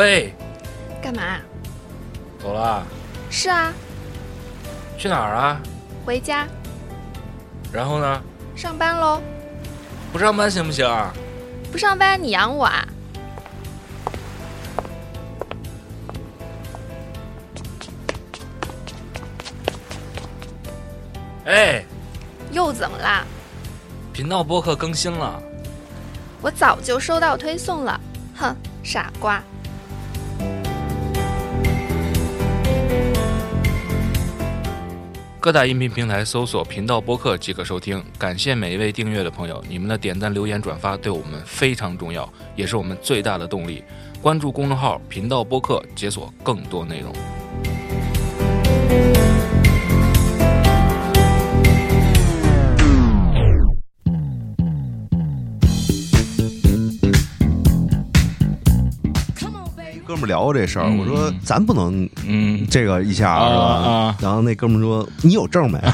喂，干嘛？走了？是啊，去哪儿啊？回家然后呢？上班喽。不上班行不行啊？不上班你养我啊？哎，又怎么啦？频道播客更新了，我早就收到推送了。哼，傻瓜。各大音频平台搜索“频道播客”即可收听。感谢每一位订阅的朋友，你们的点赞、留言、转发对我们非常重要，也是我们最大的动力。关注公众号“频道播客”，解锁更多内容。聊过这事儿，嗯我说咱不能嗯这个一下啊是吧？啊然后那哥们说你有证没？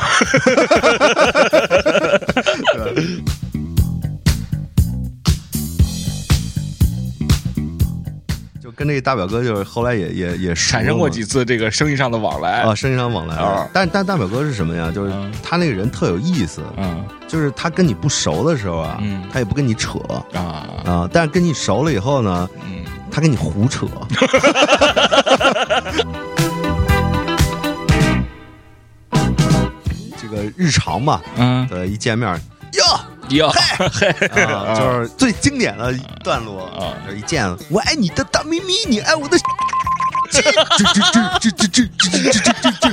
就跟这大表哥就是后来也也也产生过几次这个生意上的往来啊，生意上往来啊。但但大表哥是什么呀？就是嗯他那个人特有意思，嗯就是他跟你不熟的时候啊嗯，他也不跟你扯啊啊，但是跟你熟了以后呢，嗯他跟你胡扯。这个日常嘛，嗯对，一见面哟，哟啊，就是最经典的段落啊就是一见我爱你的大咪咪，你爱我的。这这这这这这这这这这这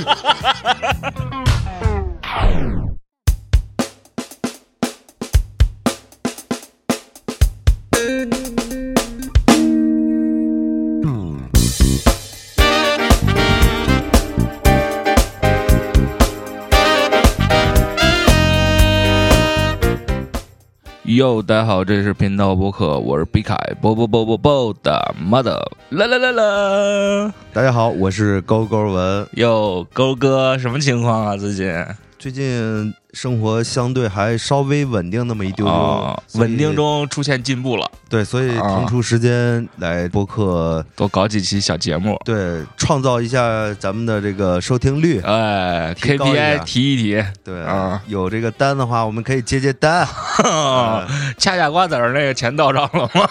哟，大家好，这是频道播客，我是比凯，波波波波波的 mother，啦啦啦啦。大家好，我是勾勾文。哟，勾哥，什么情况啊？最近最近生活相对还稍微稳定那么一丢丢，哦，稳定。中出现进步了，对，所以啊腾出时间来播客，多搞几期小节目。对，创造一下咱们的这个收听率。哎，KPI 提一提，对啊有这个单的话，我们可以接接单。啊恰恰瓜子儿那个钱到账了吗？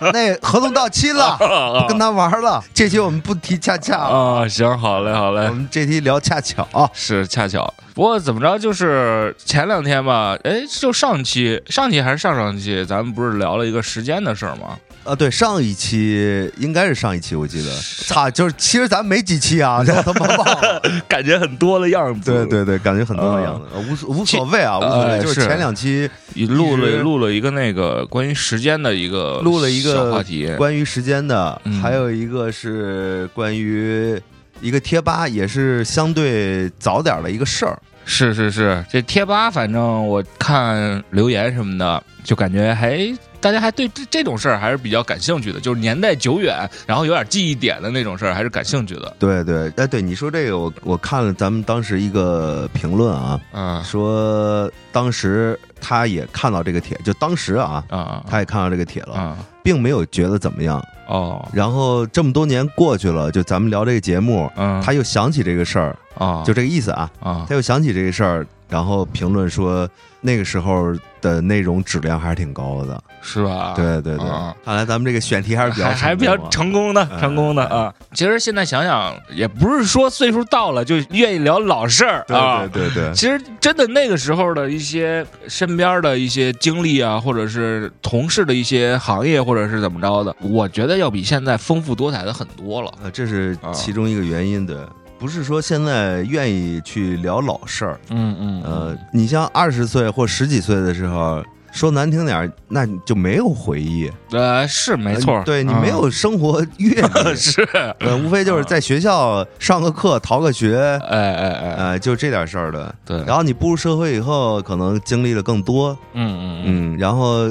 那合同到期了，不跟他玩了。这期我们不提恰恰了，啊，行，好嘞，好嘞我，们这期聊恰巧。是恰巧。不过怎么着，就是前两天吧，哎，就上期、上期还是上上期，咱们不是聊了一个时间的事儿吗？啊，对，上一期应该是上一期，我记得。操，就是其实咱没几期啊，我他妈忘了。感觉很多的样子。对，对对，感觉很多的样子，呃无所无所谓啊，无所谓。就是前两期录了录了一个那个关于时间的一个录了一个话题。关于时间的，嗯还有一个是关于一个贴吧，也是相对早点的一个事儿。是是是，这贴吧反正我看留言什么的，就感觉还大家还对这这种事儿还是比较感兴趣的，就是年代久远，然后有点记忆点的那种事儿，还是感兴趣的。对对，哎，对你说这个，我我看了咱们当时一个评论啊，嗯说当时他也看到这个帖，就当时啊，啊他也看到这个帖了，啊并没有觉得怎么样。哦。然后这么多年过去了，就咱们聊这个节目，嗯，他又想起这个事儿，啊就这个意思啊。啊他又想起这个事儿，然后评论说那个时候的内容质量还是挺高的。是吧？对对对，啊看来咱们这个选题还是比较还还比较成功的，哎成功的啊！其实现在想想，也不是说岁数到了就愿意聊老事儿啊。对对对对，其实真的那个时候的一些身边的一些经历啊，或者是同事的一些行业，或者是怎么着的，我觉得要比现在丰富多彩的很多了。呃，这是啊其中一个原因。对，不是说现在愿意去聊老事儿，嗯嗯呃，你像二十岁或十几岁的时候，说难听点儿，那你就没有回忆，呃，是没错呃，对你没嗯有生活阅历，是，呃，无非就是在学校上个课、逃个学，哎哎哎，呃，就这点事儿的。对，然后你步入社会以后，可能经历了更多，嗯嗯嗯，嗯，然后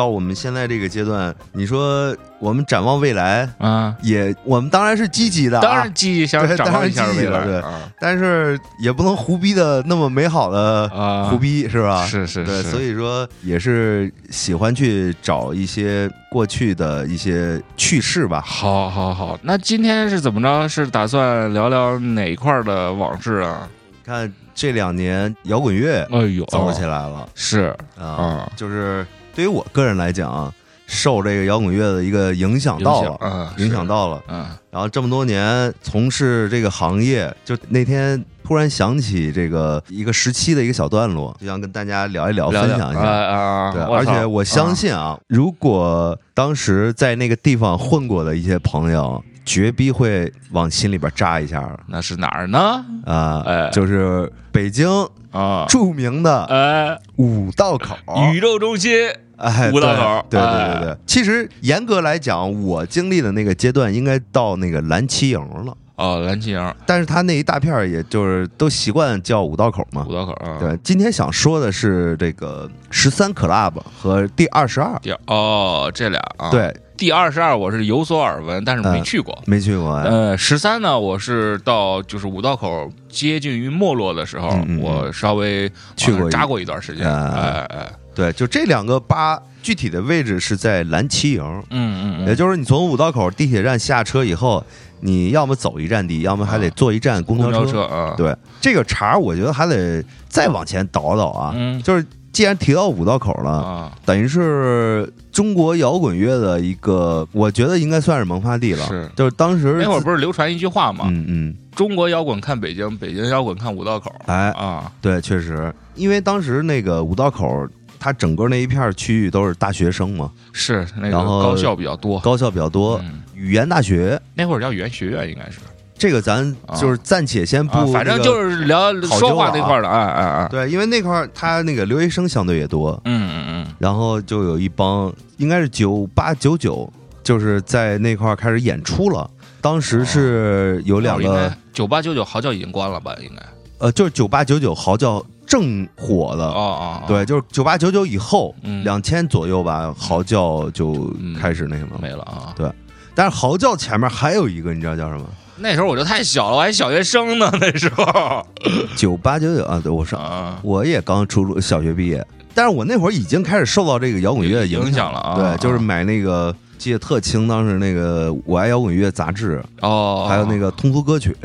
到我们现在这个阶段，你说我们展望未来，啊，也我们当然是积极的、啊，当然积极想对展望一下了对啊但是也不能胡逼的那么美好的啊，胡逼，是吧？是是对，是，所以说也是喜欢去找一些过去的一些趣事吧。好，好，好。那今天是怎么着？是打算聊聊哪一块儿的往事啊？看这两年摇滚乐哎呦，走起来了是啊，啊，就是对于我个人来讲啊，受这个摇滚乐的一个影响到了，啊，影响，到了。嗯然后这么多年从事这个行业，就那天突然想起这个一个时期的一个小段落，就想跟大家聊一聊，聊聊分享一下。啊啊，对，而且我相信啊，如果当时在那个地方混过的一些朋友，绝逼会往心里边扎一下那是哪儿呢？啊、哎就是北京啊，著名的哎，五道口。宇宙中心哎，五道口对对对对。其实严格来讲，我经历的那个阶段应该到那个蓝旗营了，哦，蓝旗营但是他那一大片儿，也就是都习惯叫五道口嘛五。道口啊，对，今天想说的是这个十三 club 和第二十二。第二哦，这俩啊，，对，第二十二我是有所耳闻，但是没嗯去过。没去过哎。呃，十三呢，我是到就是五道口接近于没落的时候，嗯嗯嗯我稍微去过扎过一段时间。啊哎哎，对，就这两个吧，具体的位置是在蓝旗营，嗯嗯嗯，也就是你从五道口地铁站下车以后，你要么走一站地，要么还得坐一站公公交交车啊，对，这个茬儿我觉得还得再往前倒倒啊。嗯。就是既然提到五道口了，啊，等于是中国摇滚乐的一个，我觉得应该算是萌发地了。是。就是当时那会儿不是流传一句话吗？嗯嗯，中国摇滚看北京，北京摇滚看五道口。哎，啊，对，确实，因为当时那个五道口，它整个那一片区域都是大学生嘛，是那个然后高校比较多。高校比较多，嗯，语言大学。那会儿叫语言学院，应该是。这个咱就是暂且先不、啊，反正就是聊说话了啊那块儿的，哎哎哎，对，因为那块儿他那个留学生相对也多，嗯嗯嗯，然后就有一帮应该是九八九九，就是在那块儿开始演出了。当时是有两个，九八九九嚎叫已经关了吧？应该。呃，就是九八九九嚎叫正火的，哦哦，哦。对，就是九八九九以后，嗯。两千左右吧，嚎叫就开始那什么。没了啊。但是嚎叫前面还有一个，你知道叫什么？那时候我就太小了，我还小学生呢，那时候。九八九九啊，对，我上啊，我也刚初中小学毕业，但是我那会儿已经开始受到这个摇滚乐的影响。响了啊对，就是买那个记得特清，当时那个《我爱摇滚乐》杂志，哦，还有那个通俗歌曲，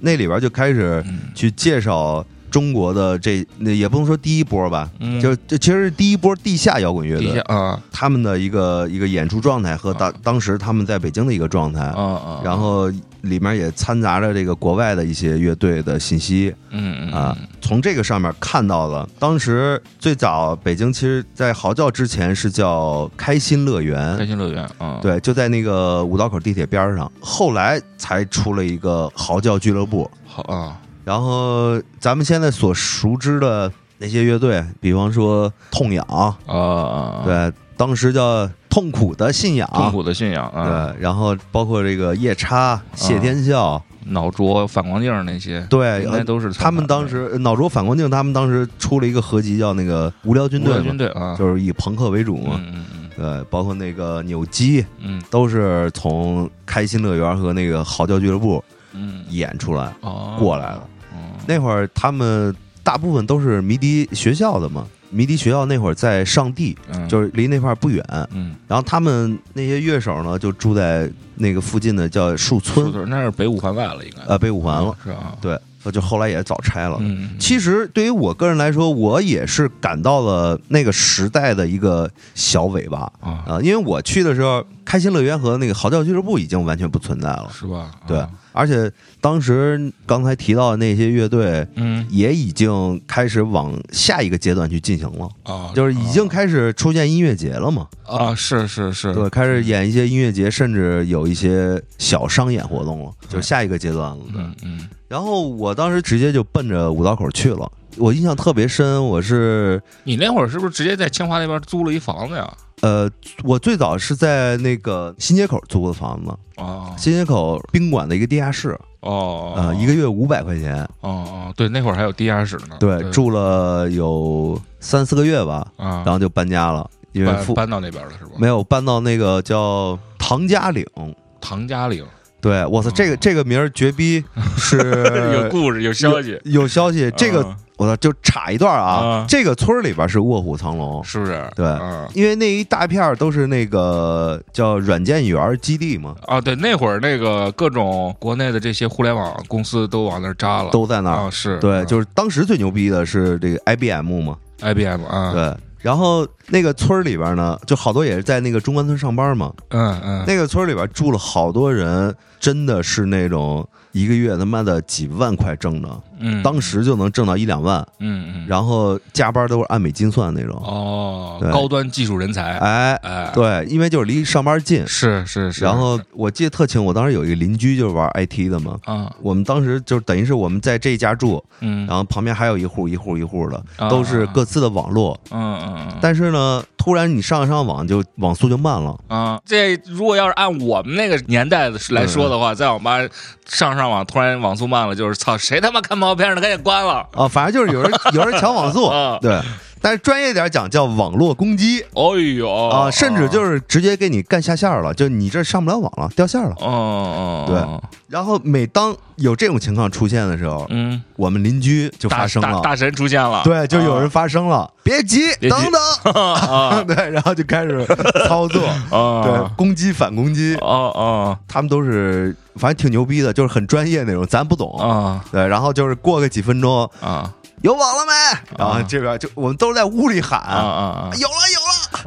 那里边就开始嗯。去介绍中国的这那也不能说第一波吧，嗯。就这其实是第一波地下摇滚乐底下的啊。他们的一个一个演出状态和当啊。当时他们在北京的一个状态，啊啊，然后里面也掺杂着这个国外的一些乐队的信息嗯嗯啊，从这个上面看到了，当时最早北京其实，在嚎叫之前是叫开心乐园，开心乐园啊，对，就在那个五道口地铁边上，后来才出了一个嚎叫俱乐部。好啊，然后咱们现在所熟知的那些乐队，比方说痛痒，啊啊，，对，当时叫痛苦的信仰，痛苦的信仰啊，对，然后包括这个夜叉、谢天笑，脑浊、反光镜那些，对，应该都是他们当时呃脑浊反光镜，他们当时出了一个合集，叫那个无聊军无聊军队啊，就是以朋克为主嘛。嗯嗯嗯。对，包括那个扭机，嗯。都是从开心乐园和那个嚎叫俱乐部嗯。演出来哦。过来了。哦那会儿他们大部分都是迷笛学校的嘛，迷笛学校那会儿在上地，嗯，就是离那块儿不远。嗯，然后他们那些乐手呢，就住在那个附近的叫树村，村那是北五环外了，应该。呃，北五环了。是啊，对，就后来也早拆了。嗯，其实对于我个人来说，我也是感到了那个时代的一个小尾巴啊啊、因为我去的时候，开心乐园和那个嚎叫俱乐部已经完全不存在了。是吧？对啊，而且当时刚才提到的那些乐队，嗯也已经开始往下一个阶段去进行了，啊，就是已经开始出现音乐节了嘛。啊，是是是，对，开始演一些音乐节，甚至有一些小商演活动了，就是下一个阶段了。对嗯嗯然后我当时直接就奔着五道口去了，我印象特别深。我是你那会儿是不是直接在清华那边租了一房子呀？呃，我最早是在那个新街口租的房子，哦新街口宾馆的一个地下室，哦，呃，一个月五百块钱，哦哦，对，那会儿还有地下室呢，对，住了有三四个月吧，啊，然后就搬家了。搬因为搬到那边了是吧？没有搬到那个叫唐家岭。唐家岭对，我操，这个这个名儿绝逼是 有故事有消息，有消息，这个嗯。我操，就插一段啊啊，这个村儿里边是卧虎藏龙，是不是？对嗯。因为那一大片都是那个叫软件园基地嘛，啊，对，那会儿那个各种国内的这些互联网公司都往那儿扎了，都在那儿。啊是，对，就是是当时最牛逼的是这个 IBM 嘛，IBM 啊，，对。然后那个村儿里边呢，就好多也是在那个中关村上班嘛。嗯嗯，那个村儿里边住了好多人，真的是那种一个月他妈的几万块挣的，嗯。当时就能挣到一两万，嗯嗯，然后加班都是按美金算那种。哦，对。高端技术人才，哎，哎，，对，因为就是离上班近。是是是，然后我记得特清，我当时有一个邻居就是玩 IT 的嘛，啊，我们当时就等于是我们在这一家住，嗯，然后旁边还有一户一户一户的，啊都是各自的网络。嗯嗯嗯，但是呢，突然你上上网就网速就慢了，啊，这如果要是按我们那个年代的来说的话，在网吧上上网突然网速慢了，就是操，谁他妈看毛片呢？赶紧关了。啊，反正就是有人有人抢网速啊，对。但是专业点讲叫网络攻击。哦呦。啊，甚至就是直接给你干下线了，就你这上不了网了，掉线了。哦哦，对。然后每当有这种情况出现的时候，嗯，我们邻居就发生了，大大神出现了，对，就有人发声了，别急，等等，啊 对，然后就开始操作，啊，对，攻击反攻击，哦哦他们都是反正挺牛逼的，就是很专业那种，咱不懂。啊。对，然后就是过个几分钟，啊有网了没？然后这边就我们都是在屋里喊，啊啊有了有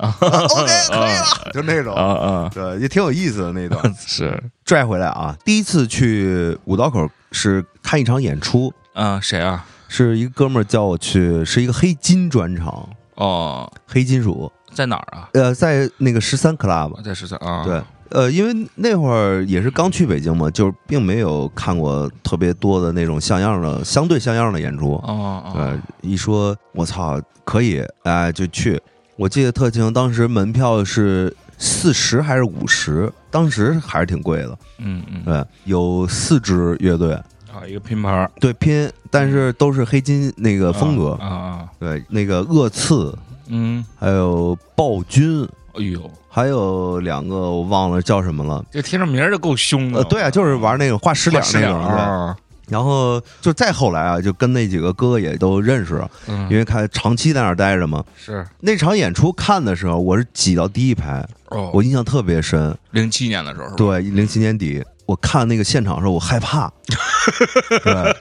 了，OK 可以了，就那啊种，啊，对，也挺有意思的那段。是。拽回来啊，第一次去五道口是看一场演出，啊，谁啊？是一个哥们儿叫我去，是一个黑金专场，哦，黑金属，在哪儿啊？呃，在那个十三 club，在十三啊，对，呃，因为那会儿也是刚去北京嘛，就是并没有看过特别多的那种像样的、相对像样的演出。哦哦，呃，一说我操，可以，哎，就去。我记得特清，当时门票是四十还是五十，当时还是挺贵的。嗯嗯对，有四支乐队，啊，一个拼盘儿对拼，但是都是黑金那个风格。啊啊，对，那个恶刺，嗯，还有暴君，哎呦，还有两个我忘了叫什么了。这听着名儿就够凶的。呃，对啊，就是玩那个画石画脸那个。啊，然后就再后来啊，就跟那几个哥哥也都认识，嗯，因为看长期在那儿待着嘛。是那场演出看的时候，我是挤到第一排，哦，我印象特别深。零七年的时候，对，零七年底，我看那个现场的时候，我害怕。对，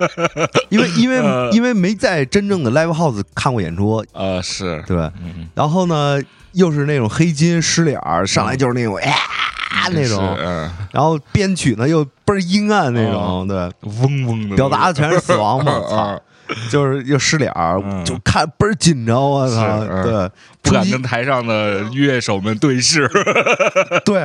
因为因为呃。因为没在真正的 live house 看过演出，呃是，对。嗯，然后呢，又是那种黑金湿脸儿，上来就是那种啊那种，然后编曲呢又倍儿阴暗那种，对，嗡嗡的，表达的全是死亡嘛，操。啊，就是又失脸儿，嗯。就看倍儿紧张，我操，对，不敢跟台上的乐手们对视。对，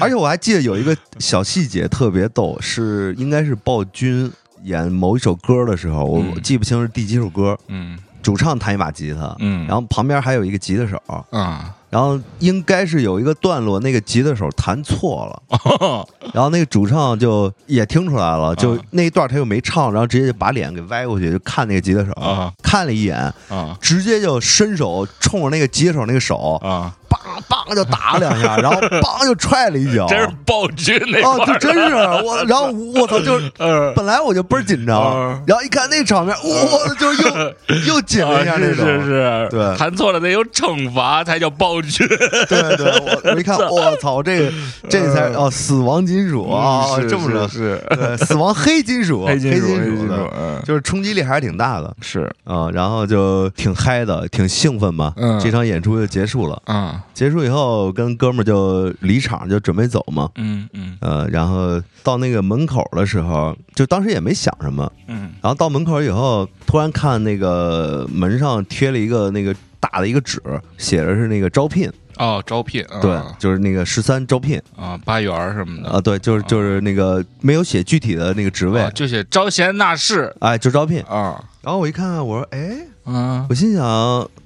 而且我还记得有一个小细节特别逗，是应该是暴君演某一首歌的时候，我嗯。记不清是第几首歌，嗯。主唱弹一把吉他，嗯，然后旁边还有一个吉他手，啊，然后应该是有一个段落那个吉他手弹错了，然后那个主唱就也听出来了，就啊。那一段他又没唱，然后直接就把脸给歪过去，就看那个吉他手，啊。看了一眼，啊。直接就伸手冲着那个吉他手那个手，啊！梆梆就打了两下，然后梆就踹了一脚，真是暴君那哦，块儿。就真是我，然后我操，就是呃本来我就倍儿紧张嗯，然后一看那场面，我就又又紧了一下啊是那种，是是，对。弹错了得有惩罚才叫暴君。对对，我我一看，我操，这个这才哦，死亡金属啊，这么着，是对，死亡黑金属，黑金属，黑金金属的，，嗯，就是冲击力还是挺大的是，啊，然后就挺嗨的，挺兴奋嘛，嗯这场演出就结束了，啊，结束以后跟哥们儿就离场就准备走嘛，嗯嗯。呃，然后到那个门口的时候，就当时也没想什么，嗯。然后到门口以后，突然看那个门上贴了一个那个大的一个纸，写的是那个招聘，哦，招聘，啊。对，就是那个十三招聘。啊，八元什么的。啊，对，就是就是那个没有写具体的那个职位。啊，就写招贤纳士。哎，就招聘。啊，然后我一看，我说，哎，嗯我心想，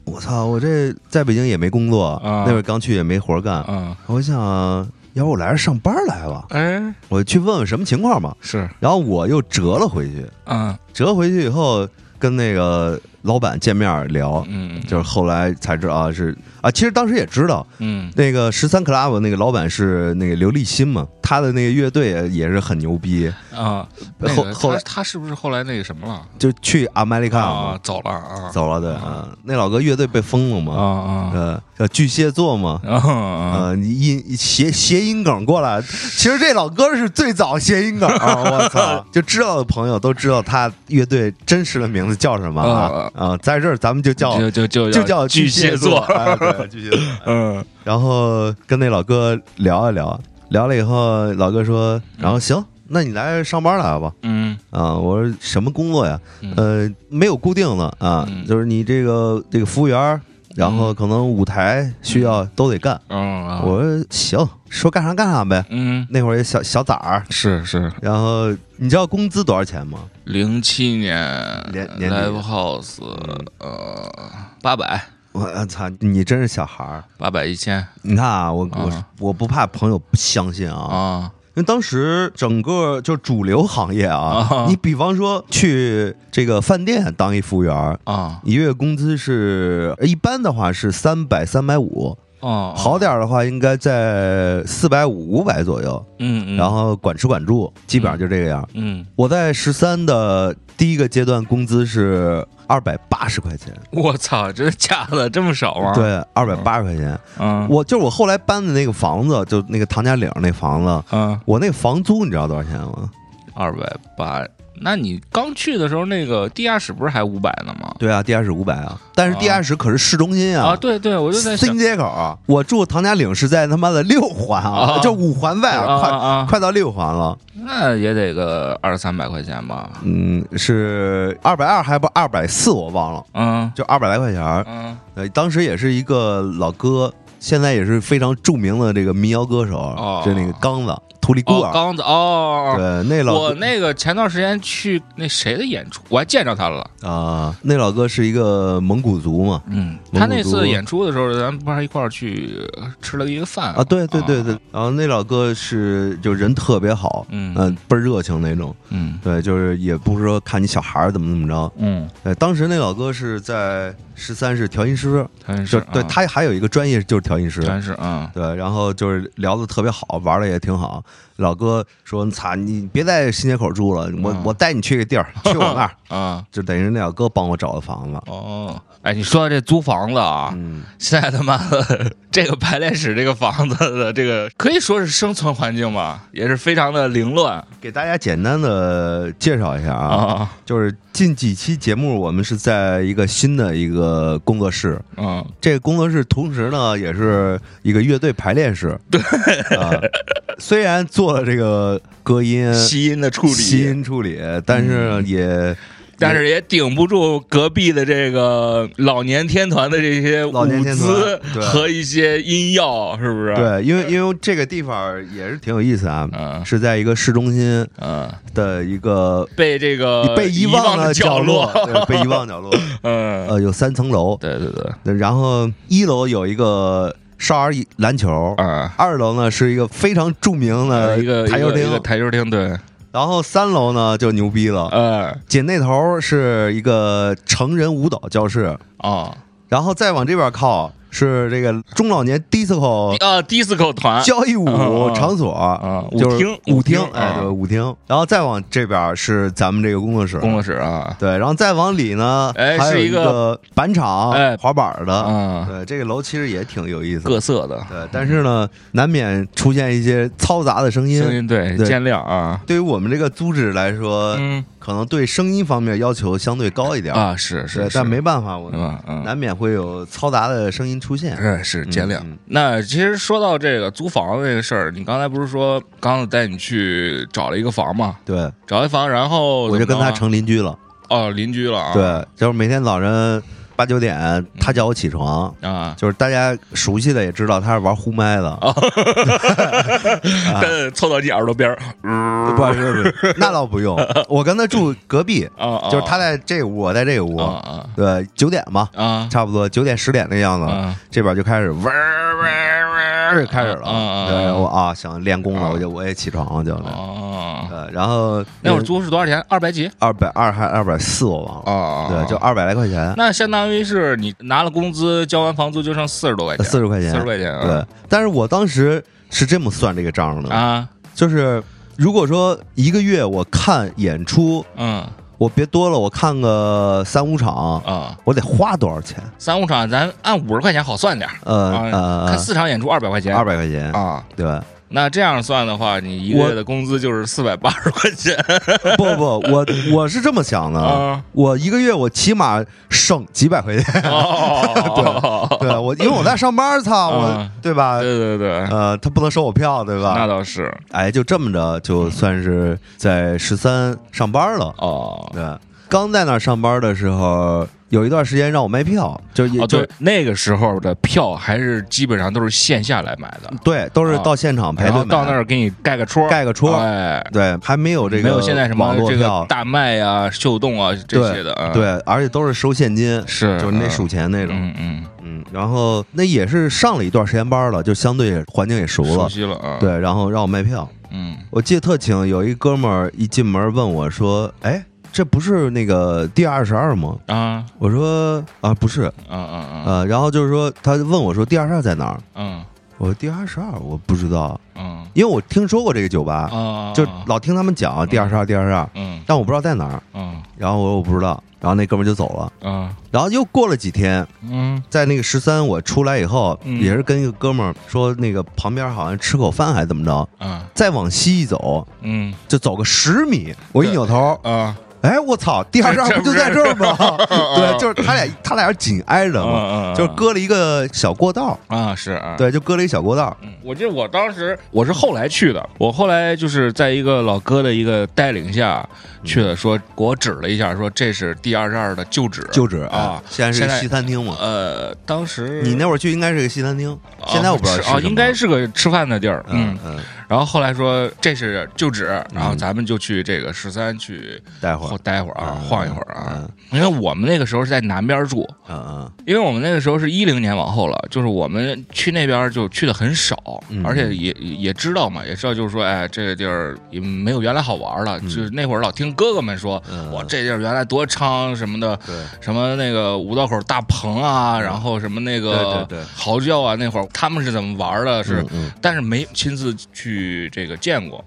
我操，我这在北京也没工作，啊。那会儿刚去也没活干，啊，我想，要不我来这上班来吧，哎，我去问问什么情况吧。是，然后我又折了回去，嗯折回去以后跟那个老板见面聊，嗯，就是后来才知道啊，是啊，其实当时也知道，嗯那个十三 club 那个老板是那个刘立新嘛，他的那个乐队也是很牛逼，啊，后后来他他是不是后来那个什么了？就去阿麦利卡嘛，，啊走了啊，走了对啊，那老哥乐队被封了啊嘛，啊呃，叫巨蟹座嘛。啊音谐谐音梗过来，其实这老哥是最早谐音梗啊！我操，就知道的朋友都知道他乐队真实的名字叫什么啊啊！在这儿咱们就叫就就就就叫巨蟹座，哎对，巨蟹座。嗯然后跟那老哥聊一聊，聊了以后，老哥说，然后行，那你来上班来吧。嗯啊，我说什么工作呀？嗯呃，没有固定的啊，嗯就是你这个这个服务员，然后可能舞台需要都得干。嗯啊，我说行，说干啥干啥呗。嗯那会儿也小小崽儿，是是然后你知道工资多少钱吗？零七年年年底 Live House 呃八百我操，你真是小孩儿。八百一千。你看啊，我我啊我不怕朋友不相信啊，啊。因为当时整个就主流行业啊啊，你比方说去这个饭店当一服务员儿，啊。一月工资是一般的话是三百三百五，哦，好点儿的话应该在四百五五百左右，嗯嗯，然后管吃管住，基本上就这个样。嗯，我在十三的第一个阶段工资是二百八十块钱，我操，真的假的这么少吗？，对，二百八十块钱。嗯我就是我后来搬的那个房子，就那个唐家岭那房子，嗯我那个房租你知道多少钱吗？二百八。那你刚去的时候，那个地下室不是还五百呢吗？对啊，地下室五百啊，但是地下室可是市中心啊，啊对对，我就在新街口啊，我住唐家岭是在他妈的六环啊，啊就五环外啊快啊，快到六环了。那也得个二三百块钱吧？嗯，是二百二还不二百四，我忘了，嗯就二百来块钱儿。嗯呃，当时也是一个老哥，现在也是非常著名的这个民谣歌手，哦就那个刚子图里孤哦，儿。刚子哦，对，那老哥。我那个前段时间去那谁的演出，我还见着他了。啊、那老哥是一个蒙古族嘛。嗯，他那次演出的时候，咱们不是一块儿去吃了一个饭啊，对对对对，然后那老哥是就人特别好，嗯。嗯、倍儿热情那种，嗯。对，就是也不是说看你小孩儿怎么怎么着，嗯，对，当时那老哥是在十三是调音师，调音师对他还有一个专业就是调音师，真是嗯对，然后就是聊的特别好，玩的也挺好。老哥说：“操，你别在新街口住了，我、嗯我带你去个地儿，去我那儿。啊”就等于那老哥帮我找的房子。哦，哎，你说到这租房子啊，嗯，现在他妈的这个排练室这个房子的这个可以说是生存环境吧，也是非常的凌乱给大家简单的介绍一下啊，啊 就是近几期节目我们是在一个新的一个工作室，嗯这个工作室同时呢也是一个乐队排练室。对啊，虽然做了这个隔音、吸音的处理，吸音处理，但是也。但是也顶不住隔壁的这个老年天团的这些舞姿和一些音药，是不是？，对，因为因为这个地方也是挺有意思啊，嗯是在一个市中心嗯，的一个被这个被遗忘的角落，对被遗忘角落。嗯，呃，有三层楼，对对对，然后一楼有一个少儿篮球，啊，二楼呢是一个非常著名的一个台球厅台球厅，对，然后三楼呢就牛逼了，呃，紧那头是一个成人舞蹈教室，啊，然后再往这边靠是这个中老年 disco 啊，disco 团，交谊舞嗯场所啊舞厅舞舞厅哎，啊对，舞厅。然后再往这边是咱们这个工作室，工作室啊，对，然后再往里呢，哎还有一是一个个板场，哎。滑板的。啊，对，这个楼其实也挺有意思的。各色的。对，但是呢，难免出现一些嘈杂的声音。声音，对，对。见谅啊，对于我们这个租址来说，嗯可能对声音方面要求相对高一点。啊，是是，但没办法，我嗯嗯，难免会有嘈杂的声音出现。是是见谅。嗯那其实说到这个租房子这个事儿，你刚才不是说刚子带你去找了一个房嘛？对，找一房，然后我就跟他成邻居了。哦邻居了啊。对，就是每天早晨八九点，他叫我起床。啊，就是大家熟悉的也知道他是玩呼麦的，凑到你耳朵边儿，不是不是，那倒不用。我跟他住隔壁，啊啊，就是他在这屋，我在这个屋。啊对，九点吧，啊啊差不多九点十点那样子，啊这边就开始嗡嗡嗡就开始了。我啊，想练功了，啊我就我也起床了就。哦，对，然后那会儿租是多少钱？二百几？二百二还二百四，我忘了。哦对，就二百来块钱，那相当于是你拿了工资，交完房租就剩四十多块钱，四十块钱，四十块钱啊。对，但是我当时是这么算这个账的，啊，就是如果说一个月我看演出，嗯我别多了，我看个三五场，啊，我得花多少钱？三五场咱按五十块钱好算点儿。呃啊，呃，看四场演出二百块钱，二百块钱，啊。对，那这样算的话，你一个月的工资就是四百八十块钱 不不，我我是这么想的，啊！我一个月我起码省几百块钱，哦，对我，因为我在上班，操我嗯，对吧？对对对，呃，他不能收我票，对吧那？倒是哎，就这么着，就算是在十三上班了。哦。对，刚在那儿上班的时候，有一段时间让我卖票，就也哦，就对，那个时候的票还是基本上都是线下来买的，对，都是到现场排队到那儿给你盖个戳，盖个戳哎，对，还没有这个没有现在什么网络这票。个，大麦啊、秀动啊这些的，嗯，对，而且都是收现金，是就是你得数钱那种。嗯嗯，嗯，然后那也是上了一段时间班了，就相对环境也熟了。熟。悉了啊，，对，然后让我卖票，嗯。我记得特清，有一哥们儿一进门问我说：“哎，这不是那个第二十二吗？啊，？”我说：“啊，不是。嗯嗯嗯呃，然后就是说，他问我说第二十二在哪儿？嗯？”我说第二十二，我不知道，嗯。因为我听说过这个酒吧，啊，就老听他们讲第二十二第二十二，嗯。但我不知道在哪儿。嗯。然后我说我不知道，然后那哥们儿就走了。嗯。然后又过了几天，嗯。在那个十三我出来以后，嗯。也是跟一个哥们儿说，那个旁边好像吃口饭还是怎么着，嗯。再往西一走，嗯。就走个十米，我一扭头，啊，哎，我操，第二十二不 就在这儿吗？对，就是他俩，他俩是紧挨着嘛，嗯就是隔了一个小过道，啊是啊，对，就搁了一小过道。嗯，我记得我当时我是后来去的，我后来就是在一个老哥的一个带领下去了，说给我指了一下，说这是第二十二的旧址，旧址啊哎现在是个西餐厅嘛。呃，当时你那会儿去应该是个西餐厅，啊现在我不知道是啊，应该是个吃饭的地儿，嗯嗯。嗯，然后后来说这是旧址，然后嗯咱们就去这个十三去待会儿待会儿啊，嗯晃一会儿啊嗯。因为我们那个时候是在南边住，嗯嗯因为我们那个时候是一零年往后了，就是我们去那边就去的很少，嗯而且也也也知道嘛，也知道就是说，哎，这个地儿也没有原来好玩了。嗯就是那会儿老听哥哥们说，嗯。哇，这地儿原来多昌什么的，对，什么那个五道口大棚啊，然后什么那个嚎叫啊，那会儿他们是怎么玩的？是，嗯但是没亲自去这个见过。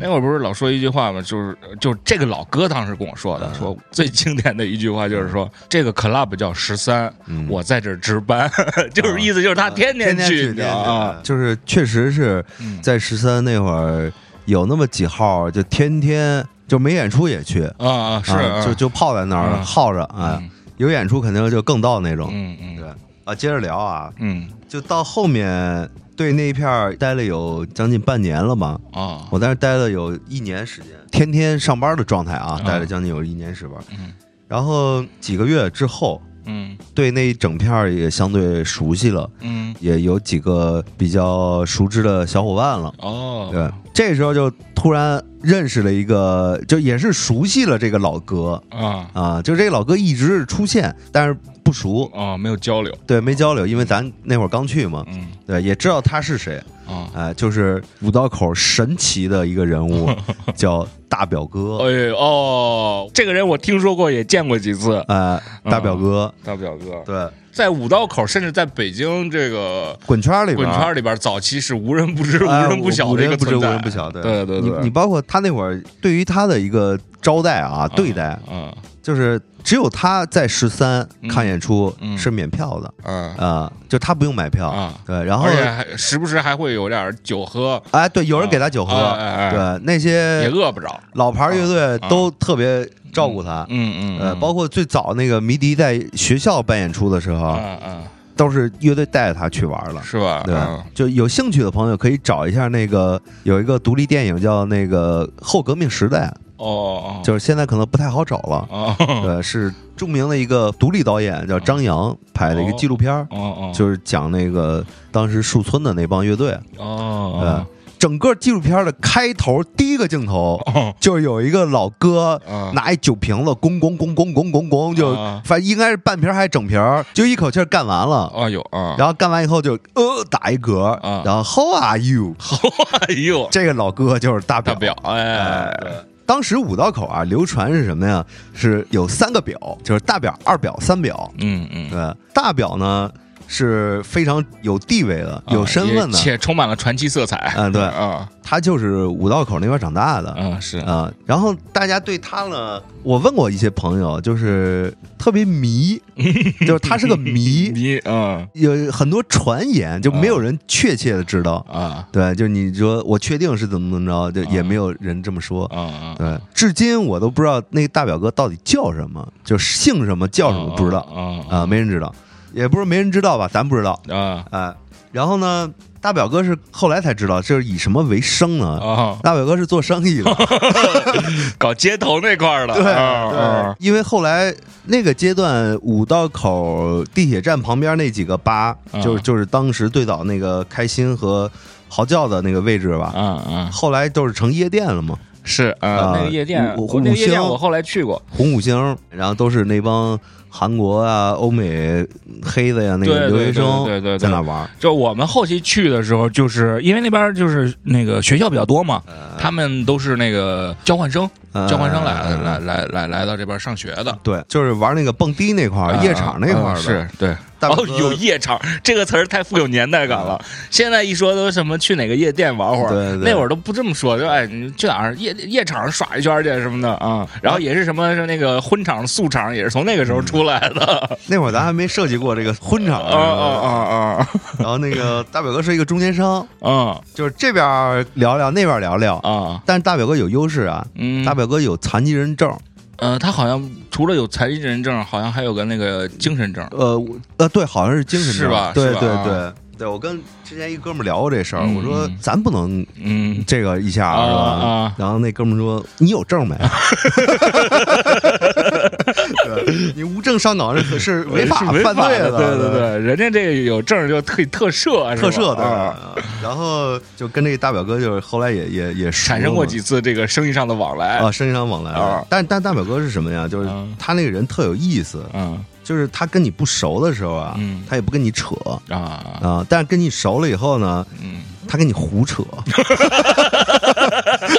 那会儿不是老说一句话吗？就是就是这个老哥当时跟我说的，嗯。说最经典的一句话就是说，这个 club 叫十三，嗯，我在这儿值班，就是意思就是他天天去，去你知道吗？就是确实是嗯。在十三那会儿有那么几号，就天天就没演出也去，啊啊是啊就就泡在那儿嗯。耗着，哎，有演出肯定就更到那种。嗯嗯。对。啊，接着聊啊，嗯。就到后面对那一片儿待了有将近半年了吧，啊。我在那儿待了有一年时间，天天上班的状态啊，啊。待了将近有一年时间。嗯。然后几个月之后，嗯。对那一整片儿也相对熟悉了，嗯。也有几个比较熟知的小伙伴了。哦。对，这时候就突然认识了一个，就也是熟悉了这个老哥。啊。啊，就这个老哥一直出现，但是不熟，啊没有交流。对，没交流，因为咱那会儿刚去嘛，嗯。对，也知道他是谁，啊。哎、就是五道口神奇的一个人物，叫大表哥，哎哦。这个人我听说过也见过几次。哎、大表哥，大表哥。对，在五道口甚至在北京这个滚圈里边。滚圈里边早期是无人不知 无哎人不晓的一个存在。无人不晓，对对对对。你你包括他那会儿对于他的一个招待啊，对待，嗯就是只有他在十三嗯看演出嗯是免票的嗯。啊、就他不用买票，啊。对，然后而且还时不时还会有点酒喝，哎，对，有人给他酒喝，对，那些也饿不着。老牌乐队啊都特别照顾他。嗯嗯，呃，包括最早那个迷笛在学校办演出的时候，嗯嗯，都是乐队带着他去玩了。是吧？对嗯，就有兴趣的朋友可以找一下那个有一个独立电影叫那个《后革命时代》，哦哦，就是现在可能不太好找了。哦 对，是著名的一个独立导演叫张扬拍的一个纪录片儿，哦哦，就是讲那个当时树村的那帮乐队。哦对，整个纪录片的开头第一个镜头哦就是有一个老哥啊拿一酒瓶子，咣咣咣咣咣咣咣，就啊反正应该是半瓶儿还是整瓶儿，就一口气儿干完了。哎呦啊，然后干完以后就呃打一嗝，啊然后 How are you？How are you？，这个老哥就是大表。大表哎，当时五道口啊，流传是什么呀？是有三个表，就是大表、二表、三表。嗯嗯，对，大表呢是非常有地位的、有身份的，且充满了传奇色彩。嗯对。啊，他就是五道口那边长大的。嗯是，啊、然后大家对他呢，我问过一些朋友，就是特别迷，就是他是个迷，迷嗯。有很多传言，就没有人确切的知道。啊。对，就你说我确定是怎么怎么着，就也没有人这么说。啊啊，对，至今我都不知道那个大表哥到底叫什么，就姓什么叫什么不知道。啊。啊，没人知道，也不是没人知道吧，咱不知道。啊。哎，然后呢，大表哥是后来才知道，这是以什么为生呢？啊，大表哥是做生意的，搞街头那块儿的，对啊对，因为后来那个阶段，五道口地铁站旁边那几个吧，啊。就是就是当时最早那个开心和嚎叫的那个位置吧，啊啊，后来都是成夜店了嘛，是啊。啊，那个夜店，那个夜店五星。我后来去过，红五星，然后都是那帮韩国啊、欧美黑子呀那对个留学生对对在那玩，就我们后期去的时候，就是因为那边就是那个学校比较多嘛，他们都是那个交换生，呃交换生来呃来来来来到这边上学的。对，就是玩那个蹦迪那块夜场那块儿的，啊是对。哦大表，哥有夜场这个词儿太富有年代感了。现在一说都什么去哪个夜店玩会儿，对对那会儿都不这么说，就哎你去哪儿夜夜场上耍一圈去什么的啊。然后也是什么是那个婚场素场也是从那个时候出来的。那会儿咱还没设计过这个婚场啊啊啊啊然后那个大表哥是一个中间商，啊 就是这边聊聊，那边聊聊。啊！但是大表哥有优势啊，嗯，大表哥有残疾人证，呃，他好像除了有残疾人证，好像还有个那个精神证。呃呃，对，好像是精神证，是吧？对对对对，我跟之前一哥们聊过这事儿，嗯我说嗯咱不能嗯这个一下啊是吧？啊然后那哥们说你有证没？对你无证上岗是是 违法犯罪的，对对对，人家这个有证就特特赦，特赦的。啊 然后就跟这个大表哥就是后来也也也产生过几次这个生意上的往来啊，生意上往来啊。但但大表哥是什么呀？就是嗯他那个人特有意思，嗯就是他跟你不熟的时候啊嗯，他也不跟你扯。啊。啊，但是跟你熟了以后呢，嗯。他跟你胡扯。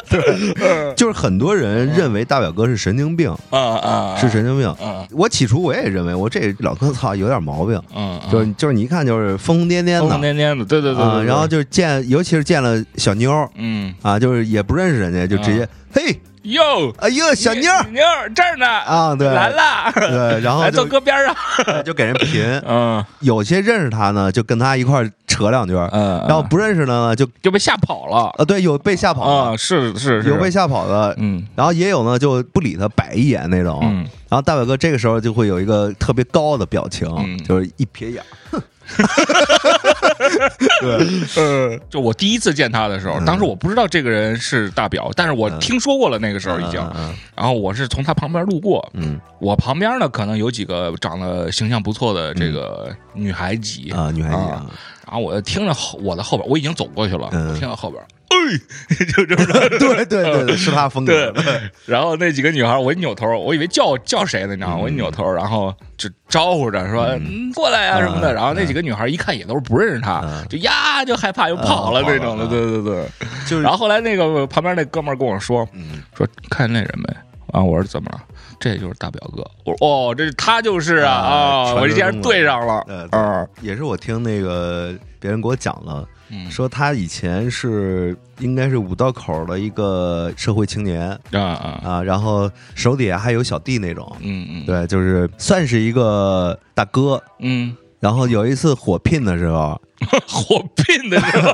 对，就是很多人认为大表哥是神经病，啊啊是神经病。啊。我起初我也认为我这老哥操有点毛病，嗯，就是就是你一看就是疯疯癫癫的。疯疯的癫癫的，对对对，然后就是见，尤其是见了小妞嗯。啊，就是也不认识人家，就直接嘿，哟，哎呦小妞儿。妞儿这儿呢啊，对，来了，对，然后 来坐就搁边上，就给人贫，嗯。有些认识他呢，就跟他一块儿扯两句，嗯，然后不认识的呢，就就被吓跑了。啊，对，有被吓跑啊，的，是是是，有被吓跑的，嗯。然后也有呢就不理他，摆一眼那种。嗯然后大表哥这个时候就会有一个特别高的表情，嗯。就是一撇眼儿，对，呃，就我第一次见他的时候，嗯。当时我不知道这个人是大表，但是我听说过了，那个时候已经。嗯然后我是从他旁边路过，嗯。我旁边呢可能有几个长得形象不错的这个女孩级嗯。啊，女孩子啊。啊，然后我就听着后我的后边，我已经走过去了，嗯我听到后边，哎，就这么着。对对对对，是他风格对，然后那几个女孩，我一扭头，我以为叫叫谁呢，你知道吗？我一扭头，然后就招呼着说：“嗯，过来啊、什么的。”嗯然后那几个女孩一看也都是不认识他嗯，就呀就害怕又跑了嗯那种的，对对对。就是然后后来那个旁边那哥们跟我说嗯说看见那人没？啊，我说怎么了？这就是大表哥。我说哦，这他就是啊啊啊！我这下中的。对上了。对对啊，也是我听那个别人给我讲了，嗯。说他以前是应该是五道口的一个社会青年。啊啊，啊，然后手底下还有小弟那种，嗯嗯，对，就是算是一个大哥。嗯，然后有一次火拼的时候，火拼的时候，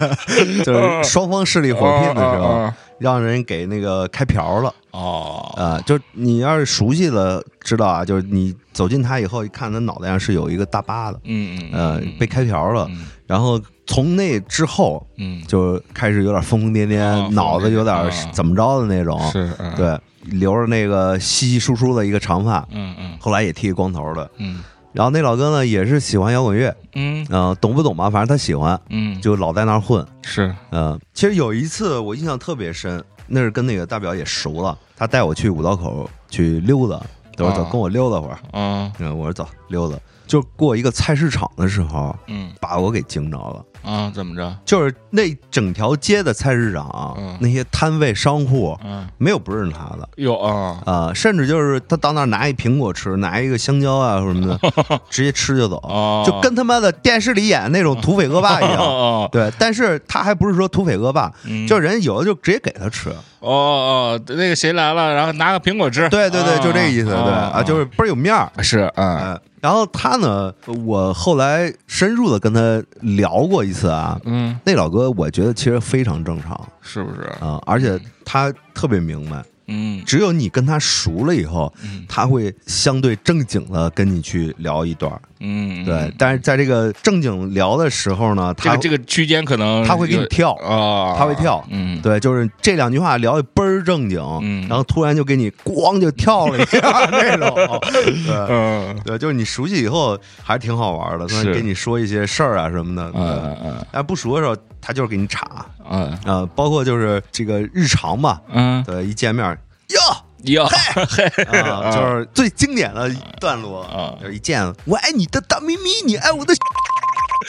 就是双方势力火拼的时候，啊 让人给那个开瓢了。哦，啊！就你要是熟悉了，知道啊，就是你走近他以后，一看他脑袋上是有一个大疤的，嗯嗯，呃，被开瓢了。嗯。然后从那之后嗯，就开始有点疯疯癫啊癫，脑子有点怎么着的那种。是，嗯，对，留着那个稀稀疏疏的一个长发，嗯嗯。后来也剃光头的。嗯然后那老哥呢也是喜欢摇滚乐，嗯呃，懂不懂吧？反正他喜欢，嗯，就老在那儿混。是呃，其实有一次我印象特别深，那是跟那个大表也熟了，他带我去五道口去溜达，他说走，啊跟我溜达会儿。啊嗯，我说走，溜达。就过一个菜市场的时候，嗯把我给惊着了。啊，怎么着？就是那整条街的菜市场，嗯那些摊位商户，嗯，没有不认识他的。有啊啊、甚至就是他到那儿拿一苹果吃，拿一个香蕉啊 什么的，直接吃就走，哦，就跟他妈的电视里演那种土匪恶霸一样。哦对，但是他还不是说土匪恶霸，嗯就人有的就直接给他吃。哦哦，那个谁来了，然后拿个苹果吃，对对对，就这个意思。啊对啊，就是倍儿有面儿。是啊，哎，然后他呢，我后来深入的跟他聊过一次啊，嗯，那老哥我觉得其实非常正常是不是？啊，而且他特别明白，嗯。只有你跟他熟了以后，嗯。他会相对正经的跟你去聊一段儿。嗯，对，但是在这个正经聊的时候呢，他这个这个区间可能他会给你跳啊，他会跳。嗯，对，就是这两句话聊的倍儿正经，嗯。然后突然就给你咣就跳了一下那种，对。嗯。对，就是你熟悉以后还是挺好玩的，他是给你说一些事儿啊什么的。对。嗯嗯。但不熟的时候，他就是给你插啊、嗯。呃包括就是这个日常嘛，嗯。对，一见面哟哟嘿。啊，就是最经典的段落啊。就是一见我爱你的大咪咪，你爱我的。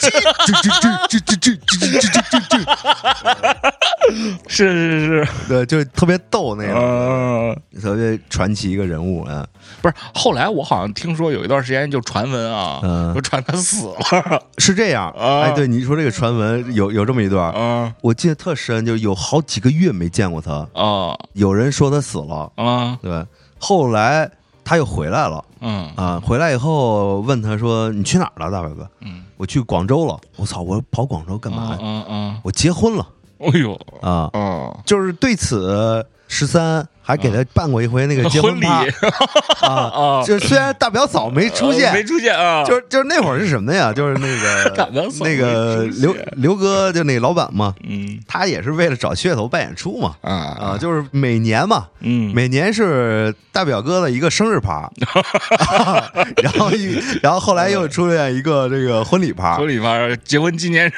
是是是，对，就特别逗那种，嗯，特别传奇一个人物啊。不是，后来我好像听说有一段时间就传闻啊，嗯。说传他死了，是这样，啊。哎，对，你说这个传闻有有这么一段，啊。我记得特深，就有好几个月没见过他，啊。有人说他死了，啊。对，后来他又回来了。嗯。啊，回来以后问他说：“你去哪儿了，大表哥？”嗯，我去广州了。我操，我跑广州干嘛呀？嗯嗯，我结婚了哎呦啊！啊，就是对此，十三还给他办过一回那个结婚 礼。啊。啊，就虽然大表嫂没出现，呃没出现啊，就是就是那会儿是什么呀？就是那个那个刘刘哥，就那个老板嘛，嗯。他也是为了找噱头办演出嘛。啊啊，就是每年嘛，嗯。每年是大表哥的一个生日趴，然后一然后后来又出现一个这个婚礼趴。婚，礼趴结婚纪念日。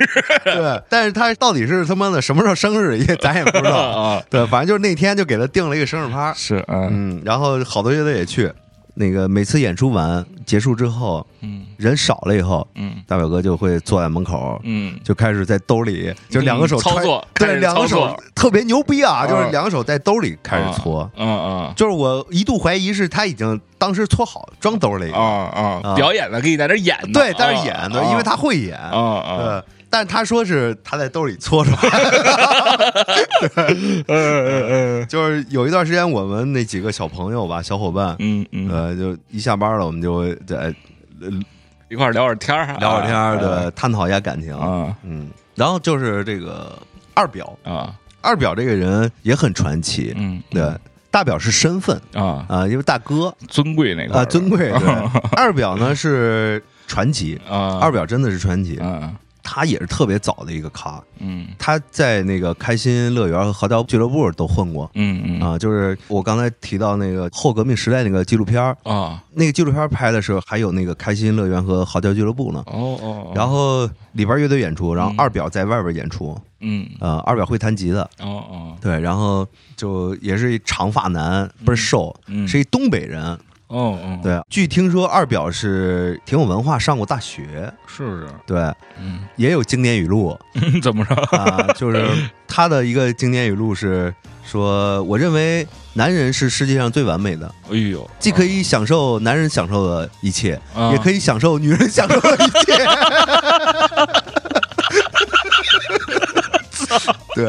对，但是他到底是他妈的什么时候生日，也咱也不知道。啊，对，反正就是那天就给他定了一个生日趴，是嗯嗯，然后好多乐队也去。那个每次演出完结束之后，嗯。人少了以后，嗯。大表哥就会坐在门口，嗯，就开始在兜里，就两个手揣操作对，两个手特别牛逼啊，啊就是两个手在兜里开始搓。嗯嗯就是我一度怀疑是他已经当时搓好装兜里，啊啊，啊。表演了给你在那演，对，在那演的，啊因为他会演，啊啊，对。但他说是他在兜里搓出来的，嗯嗯嗯。就是有一段时间我们那几个小朋友吧，小伙伴，嗯嗯，呃，就一下班了，我们就会在一块聊会儿天儿，聊会儿天儿，啊对，探讨一下感情，啊。嗯。然后就是这个二表，啊。二表这个人也很传奇，嗯对，大表是身份啊，啊，因为大哥。尊贵那个啊，尊贵，对，二表呢是传奇，啊，二表真的是传奇，嗯他也是特别早的一个咖，嗯。他在那个开心乐园和豪娇俱乐部都混过。嗯嗯。啊，就是我刚才提到那个后革命时代那个纪录片儿。啊。那个纪录片拍的时候还有那个开心乐园和豪娇俱乐部呢。哦哦，然后里边乐队演出，然后嗯。二表在外边演出，嗯。呃，二表会弹吉他，哦哦。对，然后就也是一长发男，倍儿瘦，嗯。是一东北人，哦哦，对。据听说二表是挺有文化，上过大学，是不是？对，嗯，也有经典语录 怎么着？啊，就是他的一个经典语录是说，我认为男人是世界上最完美的，哎呦，既可以享受男人享受的一切，啊也可以享受女人享受的一切。对，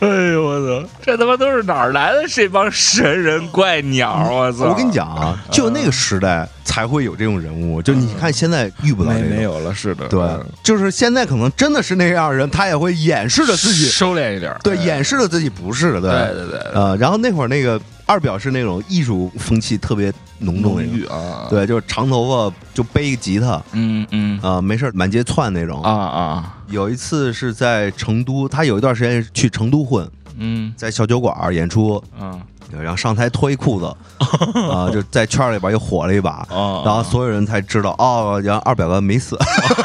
哎呦我操，这他妈都是哪儿来的这帮神人怪鸟？我操！我跟你讲啊，就那个时代才会有这种人物，就你看现在遇不到。没没有了，是的，对，就是现在可能真的是那样的人，他也会掩饰着自己，收敛一点，对，掩饰着自己不是的，对，对对对，呃，然后那会儿那个二表是那种艺术风气特别浓重的那种，啊，，对，就是长头发就背一个吉他，嗯嗯。啊、没事儿满街窜那种。啊啊。有一次是在成都，他有一段时间去成都混，嗯。在小酒馆演出，嗯。然后上台脱一裤子，啊，就在圈里边又火了一把，哦，然后所有人才知道哦，然后二表哥没死，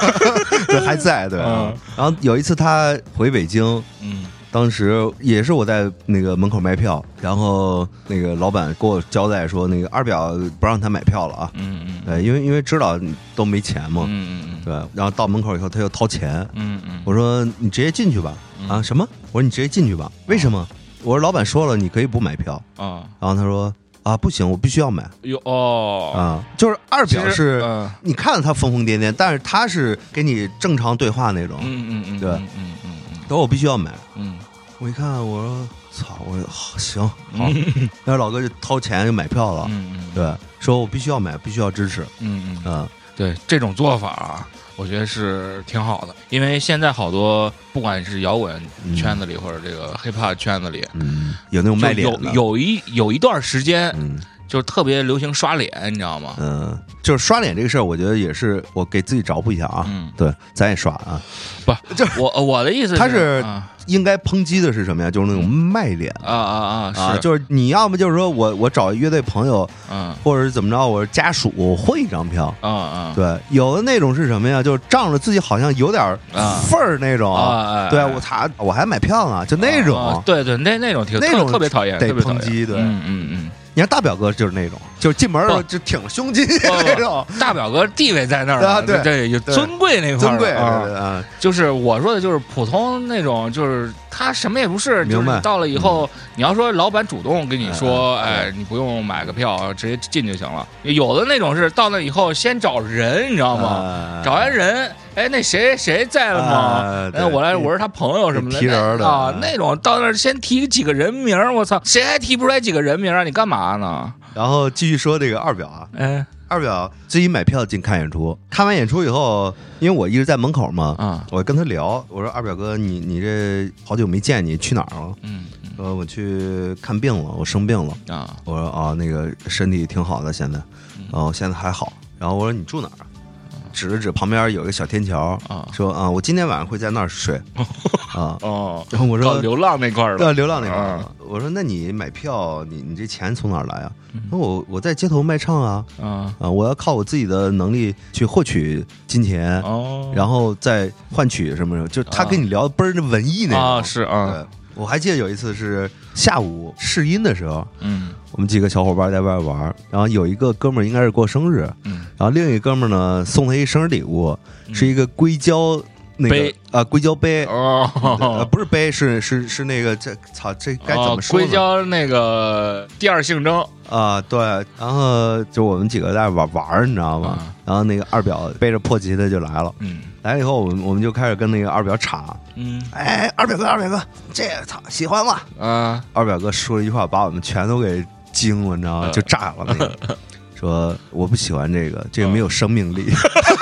对，还在，对。嗯。然后有一次他回北京，嗯当时也是我在那个门口卖票，然后那个老板给我交代说，那个二表不让他买票了啊，嗯嗯对，因为因为知道都没钱嘛，嗯嗯对。然后到门口以后，他又掏钱，嗯嗯，我说你直接进去吧，啊什么？我说你直接进去吧，为什么？我说老板说了，你可以不买票。啊然后他说啊不行，我必须要买。有哦，啊，就是二表是。嗯。你看着他疯疯癫癫，但是他是跟你正常对话那种。嗯嗯嗯，对。嗯嗯嗯等我必须要买，嗯我一看，我说操，我说行好，但是 老哥就掏钱就买票了，嗯嗯，对，说我必须要买，必须要支持，嗯嗯。嗯。对这种做法啊，我觉得是挺好的，因为现在好多不管是摇滚圈子里或者这个 hiphop 圈子里，嗯，有那种卖脸的，有有一有一段时间嗯就是特别流行刷脸，你知道吗？嗯，就是刷脸这个事儿，我觉得也是我给自己找补一下啊，嗯，对，咱也刷啊不 就，我我的意思他是啊应该抨击的是什么呀？就是那种卖脸。啊啊啊啊，是就是你要么就是说我我找乐队朋友，嗯或者是怎么着，我家属混一张票，啊啊对，有的那种是什么呀？就是仗着自己好像有点啊份儿那种，啊！对我操，我还买票呢，就那种。啊对对，那那种挺那种特别讨厌，得抨击对嗯嗯嗯。你看大表哥就是那种，就是进门的时候就挺了胸襟 那种，大表哥地位在那儿对对，有尊贵那块儿尊贵，啊，就是我说的，就是普通那种，就是他什么也不是，就是到了以后，你要说老板主动跟你说，哎哎，你不用买个票，直接进就行了。有的那种是到那以后先找人，你知道吗？啊找完人，哎，那谁谁在了吗？啊对哎，我来，我是他朋友什么的，提人的啊，那种到那儿先提几个人名儿，我操，谁还提不出来几个人名儿啊？你干嘛呢？然后继续说这个二表啊，哎，二表自己买票进看演出，看完演出以后，因为我一直在门口嘛，啊，我跟他聊，我说二表哥，你你这好久没见你，去哪儿了？嗯嗯说我去看病了，我生病了。啊，我说啊，那个身体挺好的，现在，嗯哦，现在还好。然后我说你住哪儿啊？指了指旁边有一个小天桥，啊说啊，我今天晚上会在那儿睡。啊，哦，然后我说搞流浪那块儿的，到流浪那块儿我说那你买票，你你这钱从哪儿来啊？嗯那我我在街头卖唱啊啊，啊，我要靠我自己的能力去获取金钱，哦，然后再换取什么什么，就他啊跟你聊倍儿那文艺那种。啊是啊，我还记得有一次是下午试音的时候，嗯我们几个小伙伴在外边玩，然后有一个哥们儿应该是过生日，嗯然后另一个哥们儿呢送他一生日礼物，是一个硅胶那个杯啊硅胶杯。呃，哦，不是杯，是是是那个这操这该怎么说呢？硅胶那个第二性征啊，对，然后就我们几个在玩玩儿，你知道吗？啊然后那个二表背着破吉他就来了，嗯来了以后，我们我们就开始跟那个二表吵，嗯哎，二表哥，二表哥，这操喜欢吗？啊二表哥说了一句话，把我们全都给惊了，你知道吗？嗯就炸了那个，说我不喜欢这个，这个没有生命力。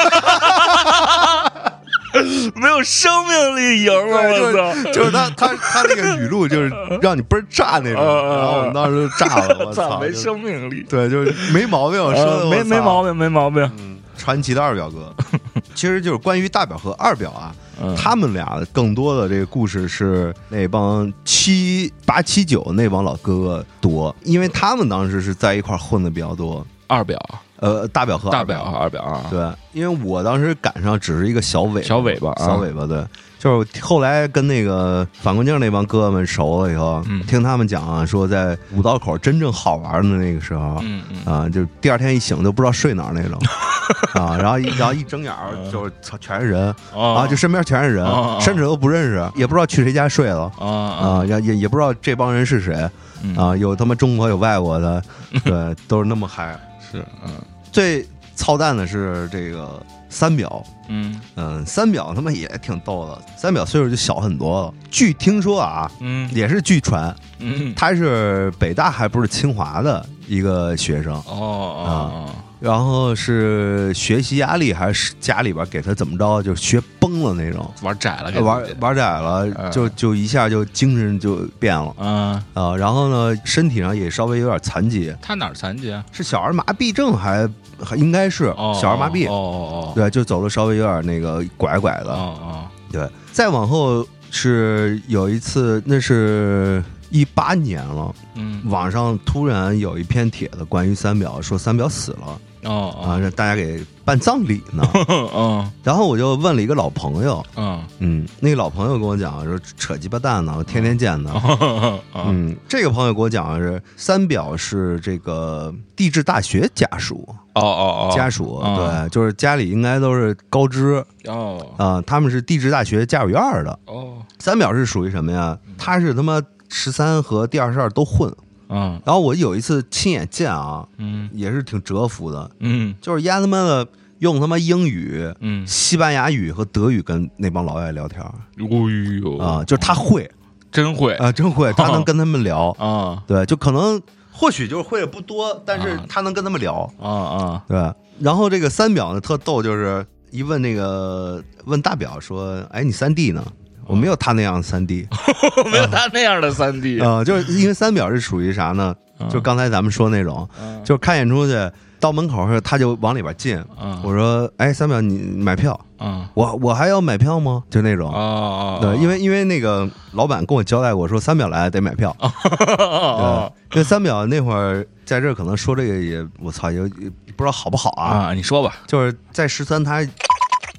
没有生命力赢了，我操！就是他他他那个语录就是让你倍儿炸那种，然后我们当时就炸了，我 操，没生命力，对，就是没毛病，说的呃没没毛。病，没毛病。嗯，传奇的二表哥，其实就是关于大表和二表啊，嗯他们俩更多的这个故事是那帮七八七九那帮老哥哥多，因为他们当时是在一块儿混的比较多。二表、呃，大表和大二表。和二表啊，对，因为我当时赶上只是一个小尾巴小尾巴啊小尾巴，对，就是后来跟那个反光镜那帮哥哥们熟了以后，嗯听他们讲啊，说在五道口真正好玩的那个时候。嗯嗯。啊，就第二天一醒都不知道睡哪儿那种，啊，然后一然后一睁眼儿就是操全是人，哦啊，就身边全是人甚至都不认识，也不知道去谁家睡了，啊啊啊，也也也不知道这帮人是谁，嗯。啊，有他妈中国有外国的，对，都是那么嗨。是嗯最操蛋的是这个三表，嗯。嗯，三表他妈也挺逗的，三表岁数就小很多了。据听说啊，嗯。也是据传，嗯。他是北大还不是清华的一个学生，哦哦然后是学习压力还是家里边给他怎么着，就学崩了那种，玩窄了，给玩玩窄了，嗯。就就一下就精神就变了。嗯，啊。然后呢，身体上也稍微有点残疾，他哪儿残疾啊？是小儿麻痹症还还应该是哦，小儿麻痹哦，哦对，就走的稍微有点那个拐拐哦的。哦对，再往后是有一次，那是一八年了，嗯网上突然有一篇帖子关于三表，说三表死了哦啊，让大家给办葬礼呢。嗯然后我就问了一个老朋友，嗯嗯，那个老朋友跟我讲说扯鸡巴蛋呢，我天天见呢。嗯嗯，这个朋友给我讲是三表是这个地质大学家属，哦哦哦家属哦对，就是家里应该都是高知哦啊、他们是地质大学家属院的。哦三表是属于什么呀？他是他妈十三和第二十二都混。嗯。然后我有一次亲眼见啊，嗯。也是挺折服的，嗯。就是丫他妈的用他妈英语、嗯，西班牙语和德语跟那帮老外聊天儿。哎呦。啊，就是他会。真会。啊，真会，他能跟他们聊。啊。对，就可能或许就是会的不多，但是啊。他能跟他们聊。啊啊。对，然后这个三表呢特逗，就是一问那个问大表说：“哎，你三弟呢？”我没有他那样的三 D 没有他那样的三 D，啊、就是因为三表是属于啥呢？就刚才咱们说那种，就是看演出去到门口时他就往里边进。嗯我说：“哎，三表，你买票？嗯我我还要买票吗？”就那种。啊对，因为因为那个老板跟我交代过，说三表来得买票。啊对，因为三表那会儿在这儿可能说这个也，我操，也也不知道好不好啊。啊，你说吧就是在十三他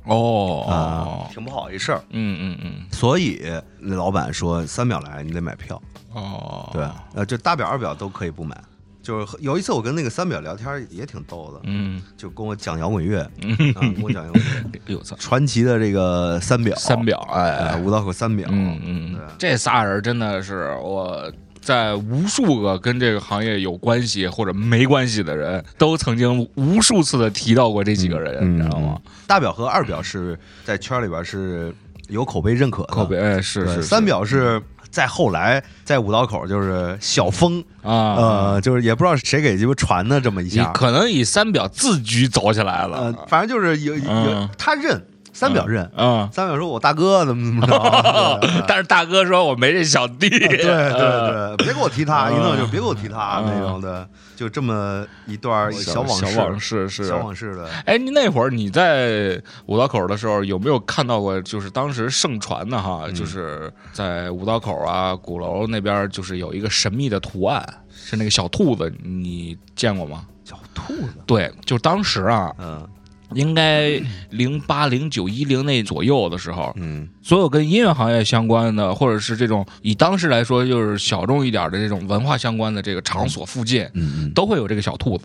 哦啊，挺不好一事儿，嗯嗯嗯。所以那老板说三表来你得买票。哦。对，呃，这大表二表都可以不买。就是有一次我跟那个三表聊天也挺逗的，嗯。就跟我讲摇滚乐，嗯 啊，跟我讲摇滚乐，哎呦操传奇的这个三表，三表哎，哎五道口三表，嗯嗯。对，这仨人真的是我。在无数个跟这个行业有关系或者没关系的人都曾经无数次的提到过这几个人，嗯你知道吗？？嗯。大表和二表是在圈里边是有口碑认可的，口碑哎是是是。三表是在后来在五道口就是小峰，啊，呃，就是也不知道谁给鸡巴传的这么一你下，可能以三表自居走起来了。呃，，反正就是有有嗯。他认三表认，嗯，三表说我大哥怎么怎么着，但是大哥说我没这小弟，对对对，别给我提他，嗯一弄就别给我提他嗯那种的，就这么一段小往事，小往事是。小往事的。哎，你那会儿你在五道口的时候，有没有看到过？就是当时盛传的哈，嗯。就是在五道口啊鼓楼那边，就是有一个神秘的图案，是那个小兔子，你见过吗？小兔子，对，就当时啊，嗯应该零八、零九、一零那左右的时候，嗯所有跟音乐行业相关的，或者是这种以当时来说就是小众一点的这种文化相关的这个场所附近，嗯都会有这个小兔子，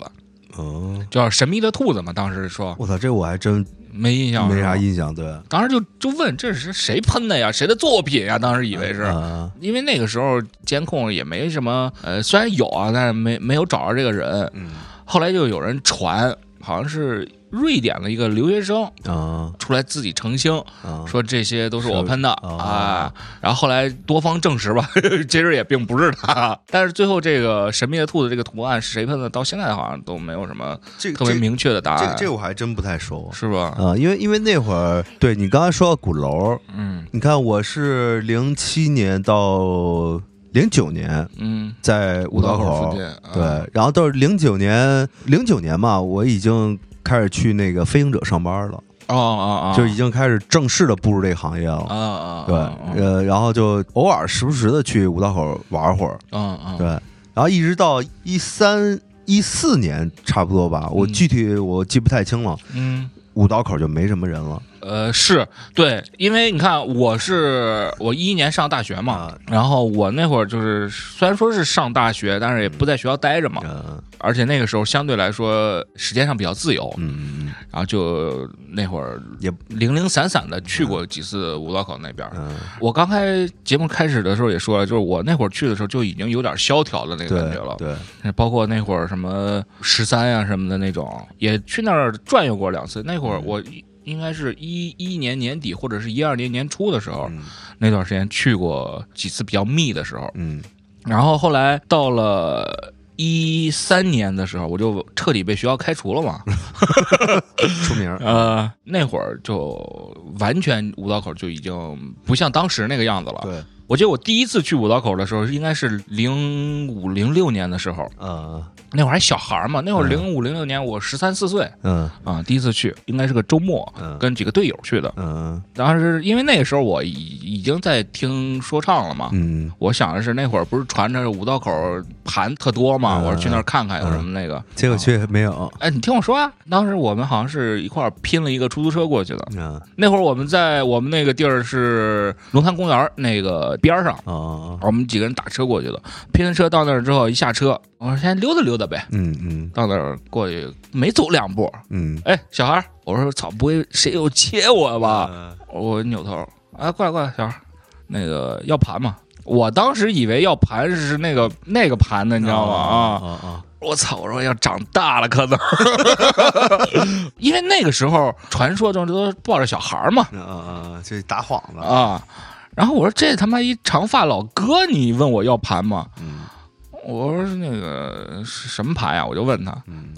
哦，叫神秘的兔子嘛。当时说我操，这我还真没印象，没啥印象，对，当时就就问这是谁喷的呀？谁的作品呀？当时以为是，啊因为那个时候监控也没什么，呃，虽然有啊，但是没没有找着这个人。嗯后来就有人传，好像是瑞典的一个留学生啊。出来自己澄清，啊，说这些都是我喷的是。啊。然后后来多方证实吧，其实也并不是他。但是最后这个神秘的兔子这个图案是谁喷的，到现在好像都没有什么这这特别明确的答案，这这我还真不太熟。是吧？啊，因为因为那会儿对你刚才说到鼓楼，嗯。你看我是零七年到零九年嗯，在五道口。对，然后到零九年零九年嘛，我已经开始去那个飞行者上班了，哦哦哦，就已经开始正式的步入这个行业了。啊啊，对，呃，然后就偶尔时不时的去五道口玩会儿，嗯嗯，对，然后一直到一三一四年差不多吧，我嗯。具体我记不太清了，嗯。五道口就没什么人了。呃，是对，因为你看，我是我一一年上大学嘛，啊然后我那会儿就是虽然说是上大学，但是也不在学校待着嘛，嗯而且那个时候相对来说时间上比较自由，嗯嗯然后就那会儿也零零散散的去过几次五道口那边。嗯，我刚开节目开始的时候也说了，就是我那会儿去的时候就已经有点萧条的那个感觉了，对，包括那会儿什么十三呀什么的那种，也去那儿转悠过两次。那会儿我一应该是一一年年底或者是一二年年初的时候，嗯那段时间去过几次比较密的时候。嗯然后后来到了一三年的时候，我就彻底被学校开除了嘛。出名儿，呃，那会儿就完全五道口就已经不像当时那个样子了。对，我记得我第一次去五道口的时候，应该是零五零六年的时候，嗯那会儿还小孩嘛，那会儿嗯零五零六年我十三四岁嗯啊，第一次去，应该是个周末，嗯跟几个队友去的。嗯当时因为那个时候我已已经在听说唱了嘛，嗯，我想的是那会儿不是传着五道口盘特多嘛，嗯我说去那儿看看有什么那个。结果去没有。哎，你听我说啊，当时我们好像是一块儿拼了一个出租车过去的。嗯那会儿我们在我们那个地儿是龙潭公园那个边儿上，哦我们几个人打车过去的。拼了车到那儿之后，一下车，我说先溜达溜达呗。嗯嗯到那儿过去没走两步，嗯哎，小孩儿，我说操，不会谁又切我吧？嗯我扭头，啊，过来过来，小孩，那个要盘吗？我当时以为要盘是那个那个盘的，你知道吗？啊，啊啊我操！我说要长大了可能，因为那个时候传说中都抱着小孩儿嘛啊啊！这打幌子。啊。然后我说这他妈一长发老哥，你问我要盘吗？嗯我说那个什么盘呀？我就问他嗯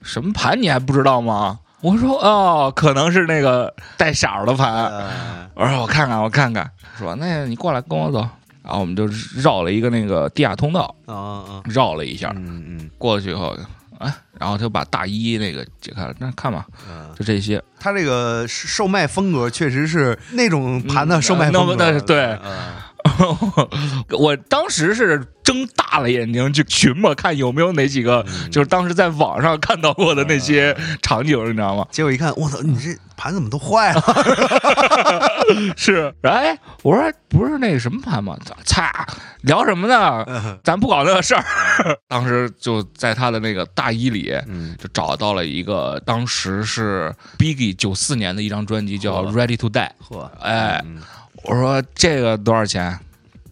什么盘你还不知道吗？我说哦，可能是那个带色儿的盘。哎我说我看看我看看，说那你过来跟我走。然后我们就绕了一个那个地下通道，啊啊！绕了一下，嗯嗯过去以后，哎，然后他就把大衣那个解开了，那看吧，嗯，就这些。他这个售卖风格确实是那种盘的售卖风格。嗯那那对嗯 我当时是睁大了眼睛去寻摸，看有没有哪几个，嗯就是当时在网上看到过的那些场景，你知道吗？结果一看，我操，你这盘怎么都坏了？是，哎，我说不是那个什么盘吗？擦，聊什么呢？嗯咱不搞那个事儿。当时就在他的那个大衣里，嗯就找到了一个，当时是 Biggie 九四年的一张专辑叫《Ready to Die》。嚯，哎嗯我说这个多少钱？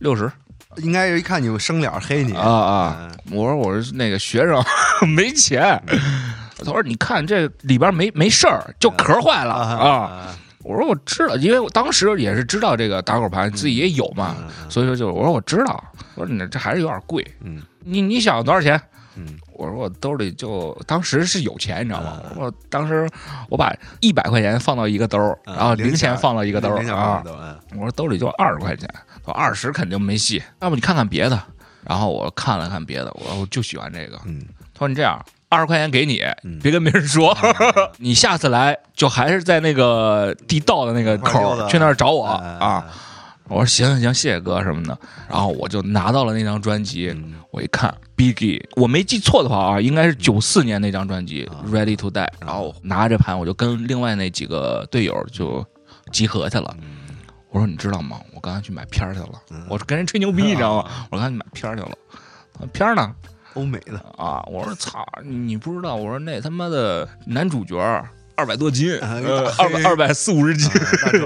六十应该是一看你生脸黑你啊啊！嗯我说我是那个学生，没钱。他说你看这里边没没事儿，就壳坏了啊。啊！我说我知道，因为我当时也是知道这个打口盘，自己也有嘛，嗯所以说就我说我知道。我说你这还是有点贵，嗯你你想多少钱？嗯我说我兜里就当时是有钱，你知道吗？嗯我当时我把一百块钱放到一个兜儿，嗯然后零零钱钱放到一个兜儿啊我说兜里就二十块钱，说二十肯定没戏，要不你看看别的。然后我看了看别的，我说我就喜欢这个。嗯他说你这样，二十块钱给你嗯，别跟别人说，你下次来就还是在那个地道的那个口去那儿找我哎啊。我说行行行，谢谢哥什么的。然后我就拿到了那张专辑，嗯我一看 Biggie，我没记错的话啊，应该是九四年那张专辑啊《Ready to Die》。然后拿着盘，我就跟另外那几个队友就集合去了。嗯我说你知道吗？我刚才去买片儿去了嗯，我跟人吹牛逼，你知道吗？我刚才去买片儿去了。片儿呢？欧美的啊！我说操，你不知道？我说那他妈的男主角二百多斤，二百二百四五十斤。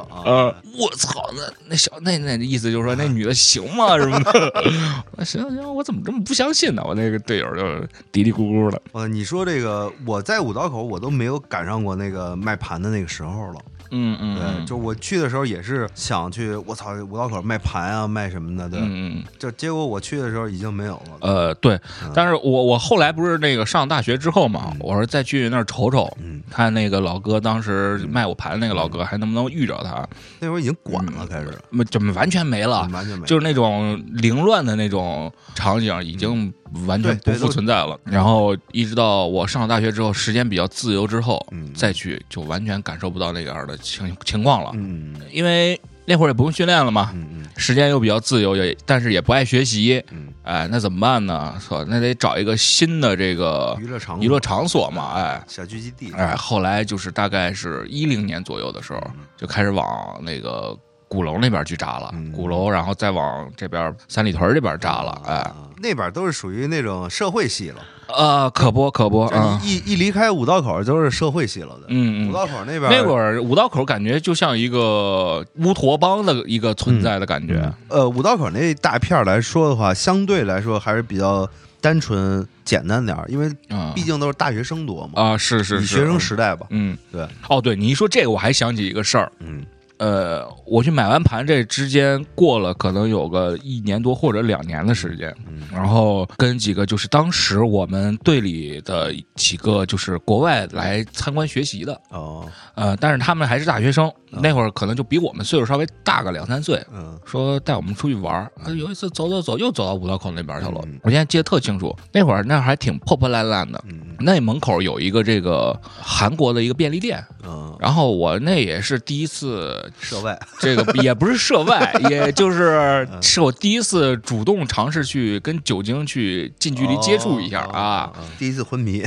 啊 呃，我操，那那小那那意思就是说那女的行吗？什么的？行行，我怎么这么不相信呢？我那个队友就嘀嘀咕咕的。呃，你说这个，我在五道口我都没有赶上过那个卖盘的那个时候了。嗯嗯，对，嗯就我去的时候也是想去，我操，五道口卖盘啊，卖什么的，对。嗯嗯就结果我去的时候已经没有了。呃对嗯，但是我我后来不是那个上大学之后嘛嗯，我说再去那儿瞅瞅，嗯，看那个老哥当时卖我盘那个老哥还能不能遇着他，那会儿已经管了，嗯开始没就完全没了。完全。就是那种凌乱的那种场景已经完全不复存在了。然后一直到我上了大学之后，时间比较自由之后，嗯再去就完全感受不到那样的情情况了，嗯。因为那会儿也不用训练了嘛，嗯嗯。时间又比较自由，也但是也不爱学习，嗯。哎，那怎么办呢？说那得找一个新的这个嗯，娱乐场所。娱乐场所嘛，哎。小聚集地，哎，后来就是大概是一零年左右的时候，就开始往那个鼓楼那边去扎了，嗯。鼓楼，然后再往这边三里屯这边扎了，哎，啊，那边都是属于那种社会系了。呃，可不可不，就嗯你一一离开五道口都是社会系了的。嗯嗯，五道口那边那会儿五道口感觉就像一个乌托邦的一个存在的感觉，呃，五道口那大片来说的话，相对来说还是比较单纯简单点儿，因为嗯毕竟都是大学生多嘛，啊，是是是，学生时代吧，嗯，对，哦，对你一说这个，我还想起一个事儿，嗯呃，我去买完盘，这之间过了可能有个一年多或者两年的时间，嗯然后跟几个就是当时我们队里的几个就是国外来参观学习的，哦，呃，但是他们还是大学生，那会儿可能就比我们岁数稍微大个两三岁，嗯说带我们出去玩儿。啊有一次走走走，又走到五道口那边去了。嗯我现在记得特清楚，那会儿那还挺破破烂烂的。嗯那门口有一个这个韩国的一个便利店，嗯，然后我那也是第一次，涉外，这个也不是涉外，也就是是我第一次主动尝试去跟酒精去近距离接触一下哦啊。，第一次昏迷，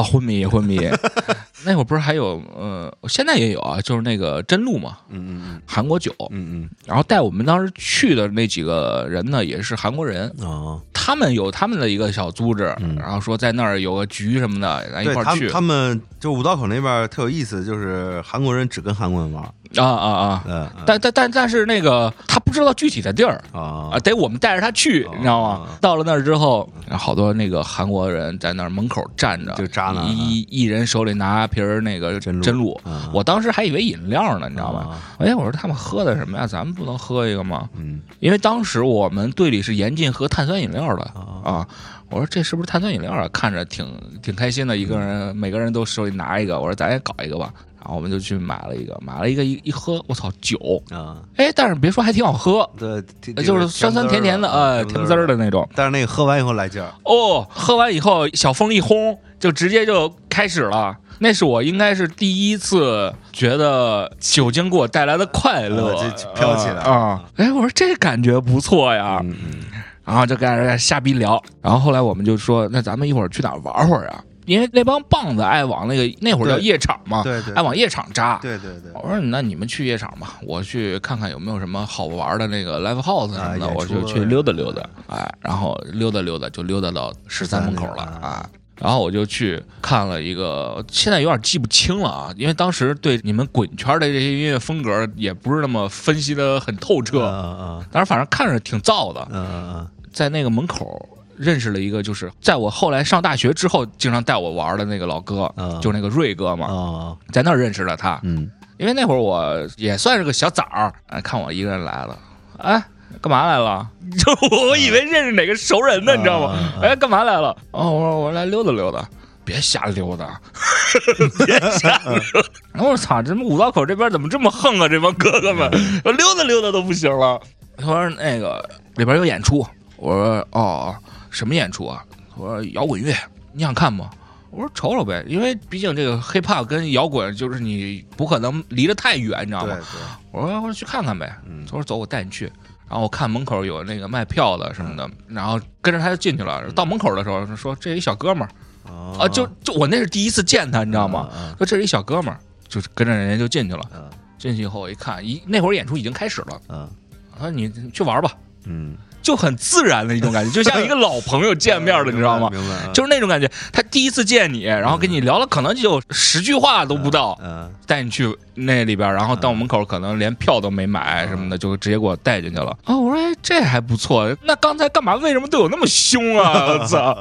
哦，昏迷昏迷，那会儿不是还有呃，现在也有啊，就是那个真露嘛，嗯嗯韩国酒，嗯嗯。然后带我们当时去的那几个人呢，也是韩国人，啊，哦，他们有他们的一个小组织，嗯然后说在那儿有个局什么的，咱一块儿去他们，就五道口那边特有意思，就是韩国人只跟韩国人玩，啊啊啊！但但但但是那个他不知道具体的地儿啊啊，得我们带着他去，哦你知道吗哦？到了那儿之后，好多那个韩国人在那儿门口站着，就扎一一人手里拿瓶儿那个真露我当时还以为饮料呢，你知道吗？啊哎，我说他们喝的什么呀？咱们不能喝一个吗？嗯因为当时我们队里是严禁喝碳酸饮料的啊啊。我说这是不是碳酸饮料啊？看着挺挺开心的，一个人每个人都手里拿一个。我说咱也搞一个吧，然后我们就去买了一个，买了一个一一喝，我操酒，啊，哎，但是别说还挺好喝，对，就是酸酸甜甜的，呃，甜滋儿的。的那种。但是那个喝完以后来劲儿，哦，喝完以后小风一轰，就直接就开始了。那是我应该是第一次觉得酒精给我带来的快乐，飘起来啊！哎，我说这感觉不错呀，嗯嗯然后就跟人家瞎逼聊。然后后来我们就说，那咱们一会儿去哪儿玩会儿啊？因为那帮棒子爱往那个那会儿叫夜场嘛，对对爱往夜场扎。对对对，我说那你们去夜场吧，我去看看有没有什么好玩的那个 live house 什么的，啊我就去溜达溜达。哎，然后溜达溜达就溜达到十三门口了啊啊。然后我就去看了一个，现在有点记不清了啊，因为当时对你们滚圈的这些音乐风格也不是那么分析的很透彻，嗯当时反正看着挺燥的，嗯嗯在那个门口认识了一个，就是在我后来上大学之后经常带我玩的那个老哥，嗯，就是那个瑞哥嗯嘛，哦，在那儿认识了他。嗯。因为那会儿我也算是个小崽儿，哎，看我一个人来了，哎，干嘛来了？就我以为认识哪个熟人呢，你知道吗？啊哎，干嘛来了？哦，我说我来溜达溜达。别瞎溜达，别瞎溜达！然 后我操，这五道口这边怎么这么横啊？这帮哥哥们，我溜达溜达都不行了。他说那个里边有演出，我说哦，什么演出啊？我说摇滚乐，你想看吗？我说瞅瞅呗，因为毕竟这个 hiphop 跟摇滚就是你不可能离得太远，你知道吗？对对，我说我说去看看呗。嗯他说走，我带你去。然后我看门口有那个卖票的什么的，然后跟着他就进去了。到门口的时候说这一小哥们儿哦啊，就就我那是第一次见他，你知道吗？？嗯说这是一小哥们儿，就跟着人家就进去了。嗯进去以后我一看，一那会儿演出已经开始了。嗯他说你你去玩吧，嗯，就很自然的一种感觉，就像一个老朋友见面了，你知道吗？明白，就是那种感觉，他第一次见你，然后跟你聊了，可能就十句话都不到，嗯带你去那里边，然后到门口可能连票都没买什么的，就直接给我带进去了。哦，我说哎，这还不错。那刚才干嘛？为什么对我那么凶啊？我操！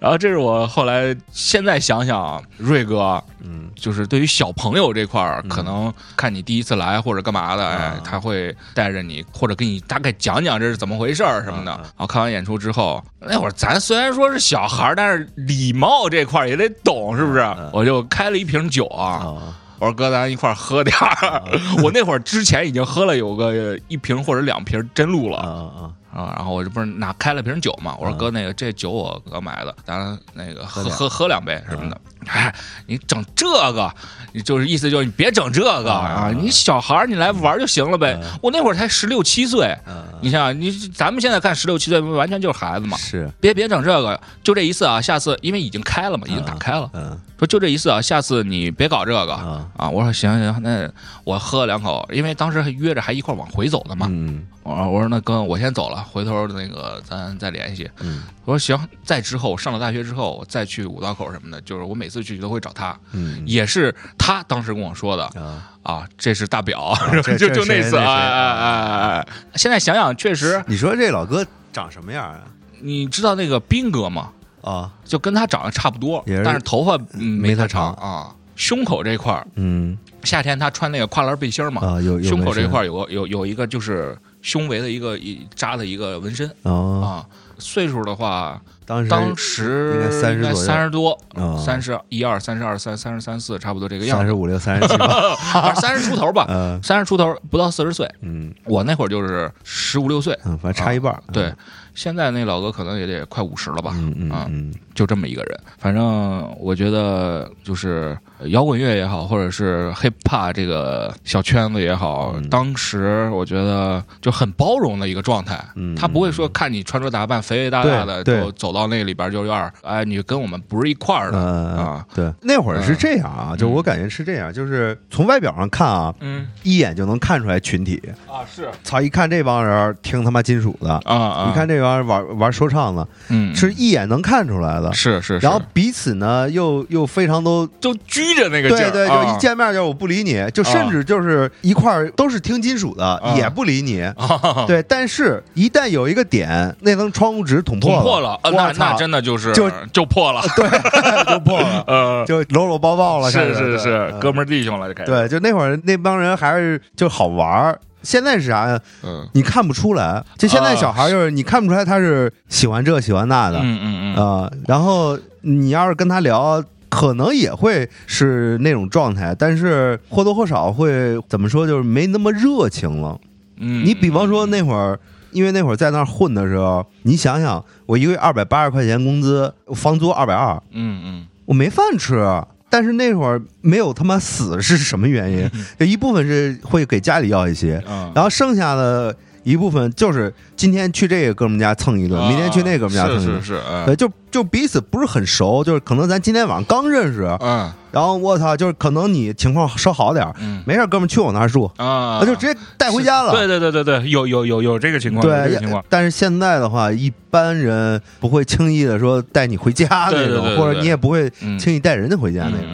然后这是我后来现在想想啊，瑞哥嗯就是对于小朋友这块儿，嗯。可能看你第一次来或者干嘛的，哎啊，他会带着你或者给你大概讲讲这是怎么回事儿什么的。然后看完演出之后，那会儿咱虽然说是小孩儿，但是礼貌这块儿也得懂，是不是？嗯？我就开了一瓶酒啊，哦我说哥，咱一块儿喝点儿。我那会儿之前已经喝了有个一瓶或者两瓶真露啊了啊。啊，然后我这不是拿开了瓶酒嘛，我说嗯哥，那个这酒我刚买的，咱那个喝喝喝两杯什么的。哎，你整这个，你就是意思就是你别整这个啊！嗯你小孩儿你来玩就行了呗嗯。我那会儿才十六七岁，嗯，你想想，你咱们现在看十六七岁完全就是孩子嘛。是别别整这个，就这一次啊！下次因为已经开了嘛，已经打开了，嗯说就这一次啊，下次你别搞这个啊啊！我说行行，那我喝了两口，因为当时还约着还一块儿往回走的嘛。嗯我说我说那哥，我先走了，回头那个咱再联系。嗯我说行，再之后上了大学之后，我再去五道口什么的，就是我每次去都会找他，嗯。也是他当时跟我说的啊，啊，这是大表，就就那次，谁那谁哎哎哎现在想想确实，你说这老哥长什么样啊？你知道那个斌哥吗？啊，就跟他长得差不多，但是头发嗯没他长啊。胸口这块儿，嗯。夏天他穿那个跨栏背心嘛，啊，有有胸口这块儿有个有有一个就是胸围的一个一扎的一个纹身哦，啊。岁数的话，当时当时应该30左右。三十多，啊。三十一二、三十二、三三十三四，差不多这个样子，三十五六、三十七 三十出头吧，呃 三十出头不到四十岁。嗯。我那会儿就是十五六岁，嗯，反正差一半儿，对，现在那老哥可能也得快五十了吧，嗯嗯就这么一个人。反正我觉得就是摇滚乐也好，或者是 hip hop 这个小圈子也好，嗯。当时我觉得就很包容的一个状态。嗯他不会说看你穿着打扮肥肥大大的，就走到那里边就有点哎，你跟我们不是一块儿的、呃啊。对，那会儿是这样啊，就我感觉是这样，就是从外表上看啊，嗯。一眼就能看出来群体。啊是。操，一看这帮人听他妈金属的，啊啊，你看这帮人玩玩说唱的，嗯。是一眼能看出来的。是是，然后彼此呢又又非常都就拘着那个劲儿，对对，就啊。一见面就我不理你，就甚至就是一块儿都是听金属的啊。也不理你。啊。对，但是一旦有一个点，那层窗户纸捅破捅破了，啊那那真的就是就就破了，对 就破了，呃，就搂搂抱抱了。是是是，哥们儿弟兄了，就开始，对，就那会儿那帮人还是就好玩儿。现在是啥呀？嗯你看不出来。就现在小孩就是你看不出来他是喜欢这喜欢那的啊、嗯嗯嗯，然后你要是跟他聊。可能也会是那种状态，但是或多或少会怎么说，就是没那么热情了。嗯，你比方说那会儿，因为那会儿在那儿混的时候，你想想，我一个月二百八十块钱工资，房租二百二，嗯嗯我没饭吃。但是那会儿没有他妈死是什么原因？就一部分是会给家里要一些，嗯，然后剩下的一部分就是今天去这个哥们家蹭一顿，明天去那个哥们家蹭一顿。啊是是是，嗯对，就就彼此不是很熟，就是可能咱今天晚上刚认识，嗯然后我操，就是可能你情况稍好点，嗯。没事哥们去我那儿住，啊，那就直接带回家了。对对对对对，有有有有这个情况，对个情况，，但是现在的话，一般人不会轻易的说带你回家对那种，对对对对或者你也不会嗯。轻易带人家回家那种。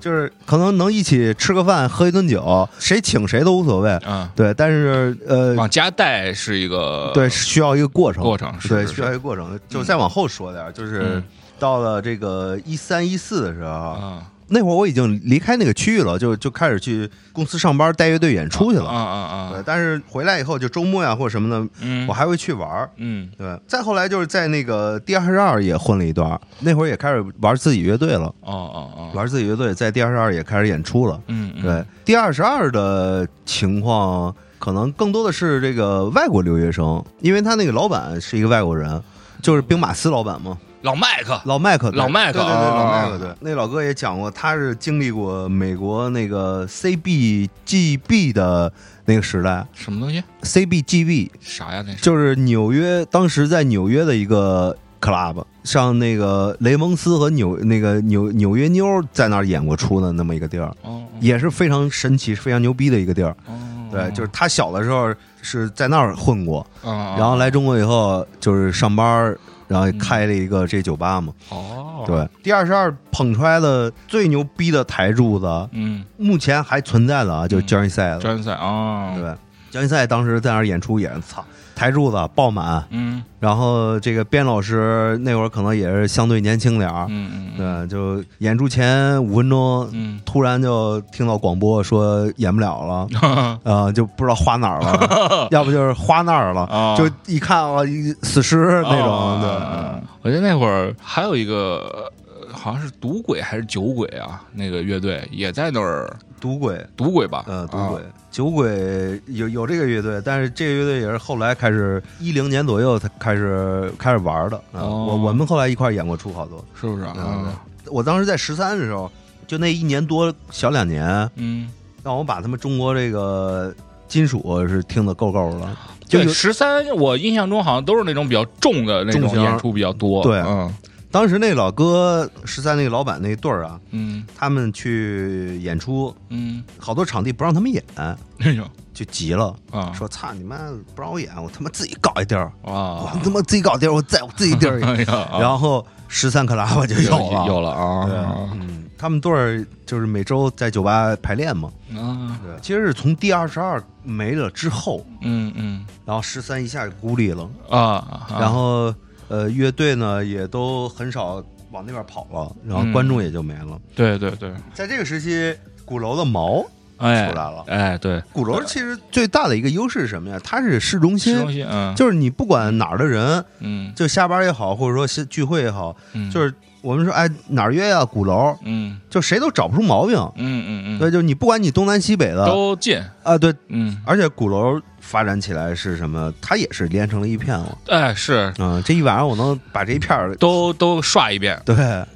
就是可能能一起吃个饭、喝一顿酒，谁请谁都无所谓。嗯。对，但是呃嗯，，往家带是一个对，需要一个过程，过程，是对，是需要一个过程。就再往后说点儿，就是嗯。到了这个一三一四的时候，啊那会儿我已经离开那个区域了，就就开始去公司上班带乐队演出去啊了。啊啊，，对但是回来以后，就周末呀或者什么的，嗯，我还会去玩儿。嗯对，再后来就是在那个第二十二也混了一段，那会儿也开始玩自己乐队了，哦哦哦，玩自己乐队，在第二十二也开始演出了。嗯嗯对第二十二的情况可能更多的是这个外国留学生，因为他那个老板是一个外国人，就是兵马司老板嘛，老麦克，老麦克，老麦克对对对，啊老麦克，对，那老哥也讲过，他是经历过美国那个 CBGB 的那个时代什么东西？，CBGB 啥呀？那是就是纽约，当时在纽约的一个 club，像那个雷蒙斯和纽那个纽纽约妞在那儿演过出的那么一个地儿，哦也是非常神奇、非常牛逼的一个地儿。哦，对，就是他小的时候是在那儿混过，啊，然后来中国以后就是上班，然后开了一个这酒吧嘛。哦，对，第二十二捧出来的最牛逼的台柱子，嗯，目前还存在的啊，就是嗯。焦恩赛的。专赛啊，对，焦恩赛当时在那儿演出也是操，台柱子爆满，嗯。然后这个边老师那会儿可能也是相对年轻点儿，嗯嗯，对，就演出前五分钟。嗯，突然就听到广播说演不了了，呃，就不知道花哪儿了，要不就是花那儿了，啊。就一看啊，一死尸那种，哦对，我记得那会儿还有一个，呃好像是赌鬼还是酒鬼啊，那个乐队也在那儿，赌鬼，赌鬼吧，呃，赌啊。鬼、酒鬼有有这个乐队，但是这个乐队也是后来开始一零年左右才开始开始玩的。啊哦我我们后来一块儿演过出好多。是不是啊？嗯我当时在十三的时候，就那一年多小两年，嗯，让我把他们中国这个金属是听得够够的。就对，有十三，我印象中好像都是那种比较重的那重型种演出比较多，对嗯当时那老哥十三那个老板那对儿啊，嗯。他们去演出，嗯，好多场地不让他们演，哎呦。就急了，啊，说：“操你妈，不让我演，我他妈自己搞一地儿，我啊，他妈自己搞地儿，我在我自己地儿 演。”哎呀，然后十三克拉吧就有了，有了啊，嗯，他们队儿就是每周在酒吧排练嘛。啊，对，其实是从第二十二没了之后，嗯嗯。然后十三一下就孤立了，啊，然后呃，乐队呢也都很少往那边跑了，然后观众也就没了。对对对，在这个时期，鼓楼的毛哎出来了。哎，对，鼓楼其实最大的一个优势是什么呀？它是市中心，市中心，嗯，就是你不管哪儿的人，嗯。就下班也好，或者说是聚会也好，嗯，就是我们说哎哪儿约呀、鼓楼，嗯就谁都找不出毛病。嗯嗯嗯，对，就你不管你东南西北的都近，啊，对，嗯，而且鼓楼发展起来是什么？它也是连成了一片了。哎，是嗯，这一晚上我能把这一片儿都都刷一遍。对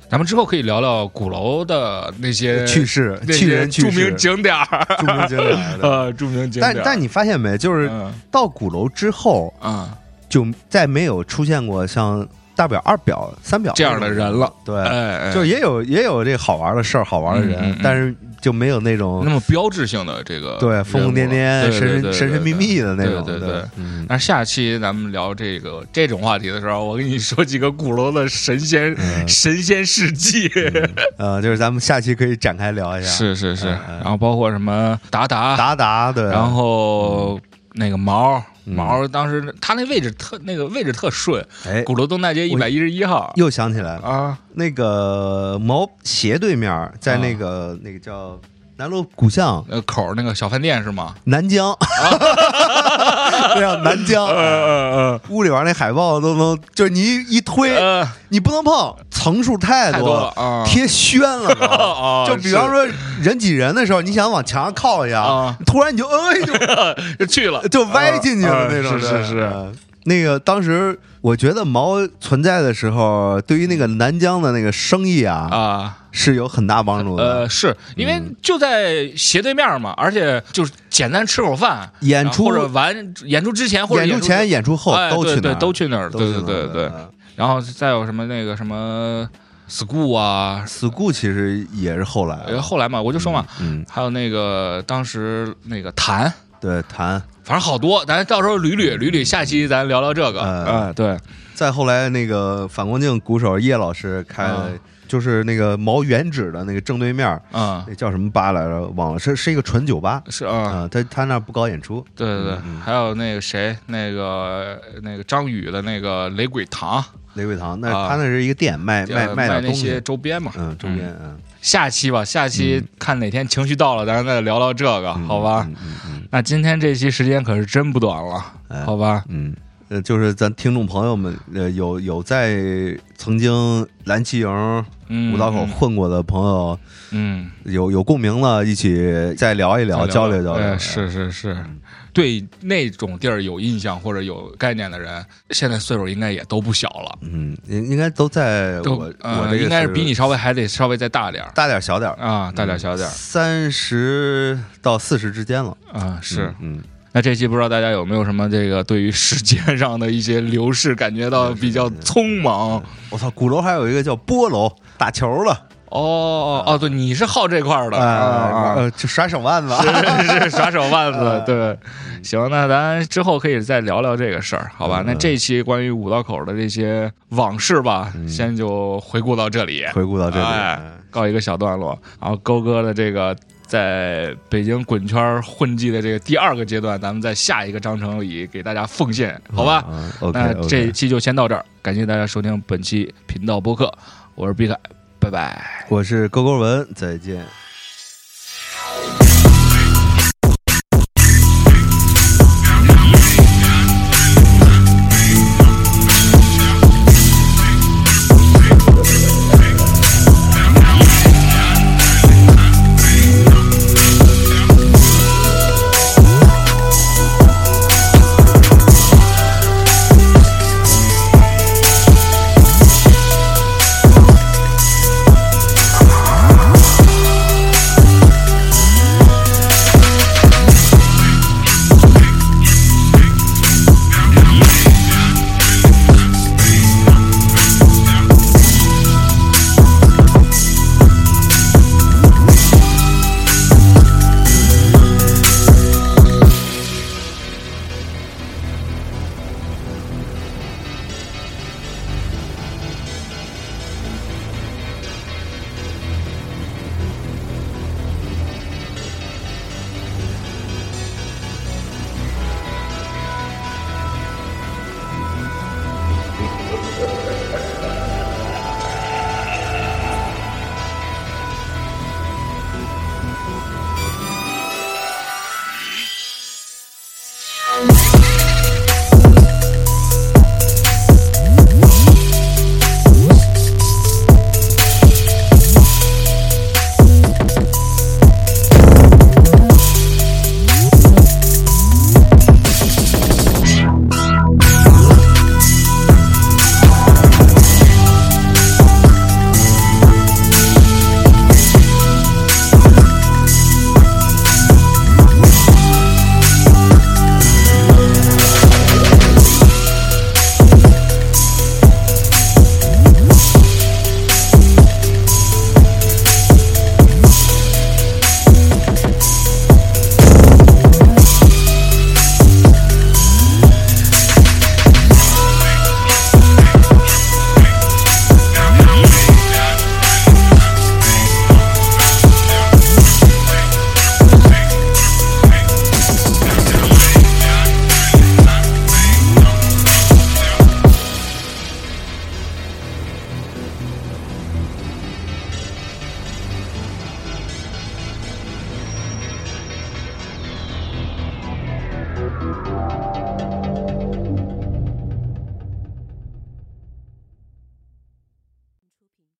咱们之后可以聊聊鼓楼的那些去世、那些去人、著名、景点儿，著名景点儿。呃，著名景点。但但你发现没？就是嗯到鼓楼之后，嗯，就再没有出现过像大表、二表、三表这样的人了。对，哎，哎就也有也有这好玩的事儿、好玩的人，嗯嗯嗯但是就没有那种那么标志性的这个对疯疯癫癫、神神神神秘秘的那种。对对对。嗯，那下期咱们聊这个这种话题的时候，我跟你说几个鼓楼的神仙、嗯神仙事迹。呃，就是咱们下期可以展开聊一下。是是是，然后包括什么达达，达达对，然后那个毛嗯毛，当时他那位置特那个位置特顺，哎，鼓楼东大街一百一十一号。又想起来了，啊，那个毛斜对面，在那个那个叫南锣鼓巷。呃口那个小饭店是吗？南疆，对啊，南疆。呃屋里边那海报都能，就是你一一推，呃，你不能碰，层数太太多了啊，贴宣了都。啊，就比方说人挤人的时候，你想往墙上靠一下，啊。突然你就哎 就去了，就歪进去了啊那种。对是是是，嗯那个当时我觉得毛存在的时候，对于那个南疆的那个生意啊，啊。是有很大帮助的。呃，是因为嗯就在斜对面嘛，而且就是简单吃口饭，演出或者完演出之前或者出演出前、演出后都去那儿都去那儿，对都去那儿对对对。嗯然后再有什么那个什么 school 啊，school 其实也是后来后来嘛，我就说嘛，嗯，还有那个当时那个谭，对，谈。反正好多，咱到时候捋捋捋捋，下期咱聊聊这个。嗯哎，对，再后来，那个反光镜鼓手叶老师开就是那个毛原址的那个正对面，嗯，那叫什么吧来着？忘了，是是一个纯酒吧。是啊，啊。他他那不搞演出，对对对。还有那个谁，那个那个张宇的那个雷鬼堂，雷鬼堂那啊。他那是一个店，卖卖呃卖点东那些西，周边嘛。嗯，周边嗯，下期吧，下期看哪天情绪到了，咱再聊聊这个，嗯好吧？嗯嗯嗯那今天这期时间可是真不短了，哎好吧？嗯。呃，就是咱听众朋友们，呃，有有在曾经蓝旗营嗯，五道口混过的朋友，嗯，有有共鸣的，一起再聊一聊，再交流交流。哎是是是，对那种地儿有印象或者有概念的人，现在岁数应该也都不小了，嗯，应应该都在都我呃我这应该是比你稍微还得稍微再大点儿。大点儿小点儿，啊，大点儿小点儿。三十到四十之间了。啊，是。嗯，那这期不知道大家有没有什么这个对于时间上的一些流逝感觉到比较匆忙？我操，鼓楼还有一个叫波楼打球了，哦哦哦，对，你是好这块儿的哎啊，呃，就耍手腕子。是是耍手腕子，对。行，那咱之后可以再聊聊这个事儿，好吧？嗯那这期关于五道口的这些往事吧，先就回顾到这里，回顾到这里，哎告一个小段落。然后勾哥的这个在北京滚圈混迹的这个第二个阶段，咱们在下一个章程里给大家奉献，好吧？那这一期就先到这儿，感谢大家收听本期频道播客，我是毕凯，拜拜。我是勾勾文，再见。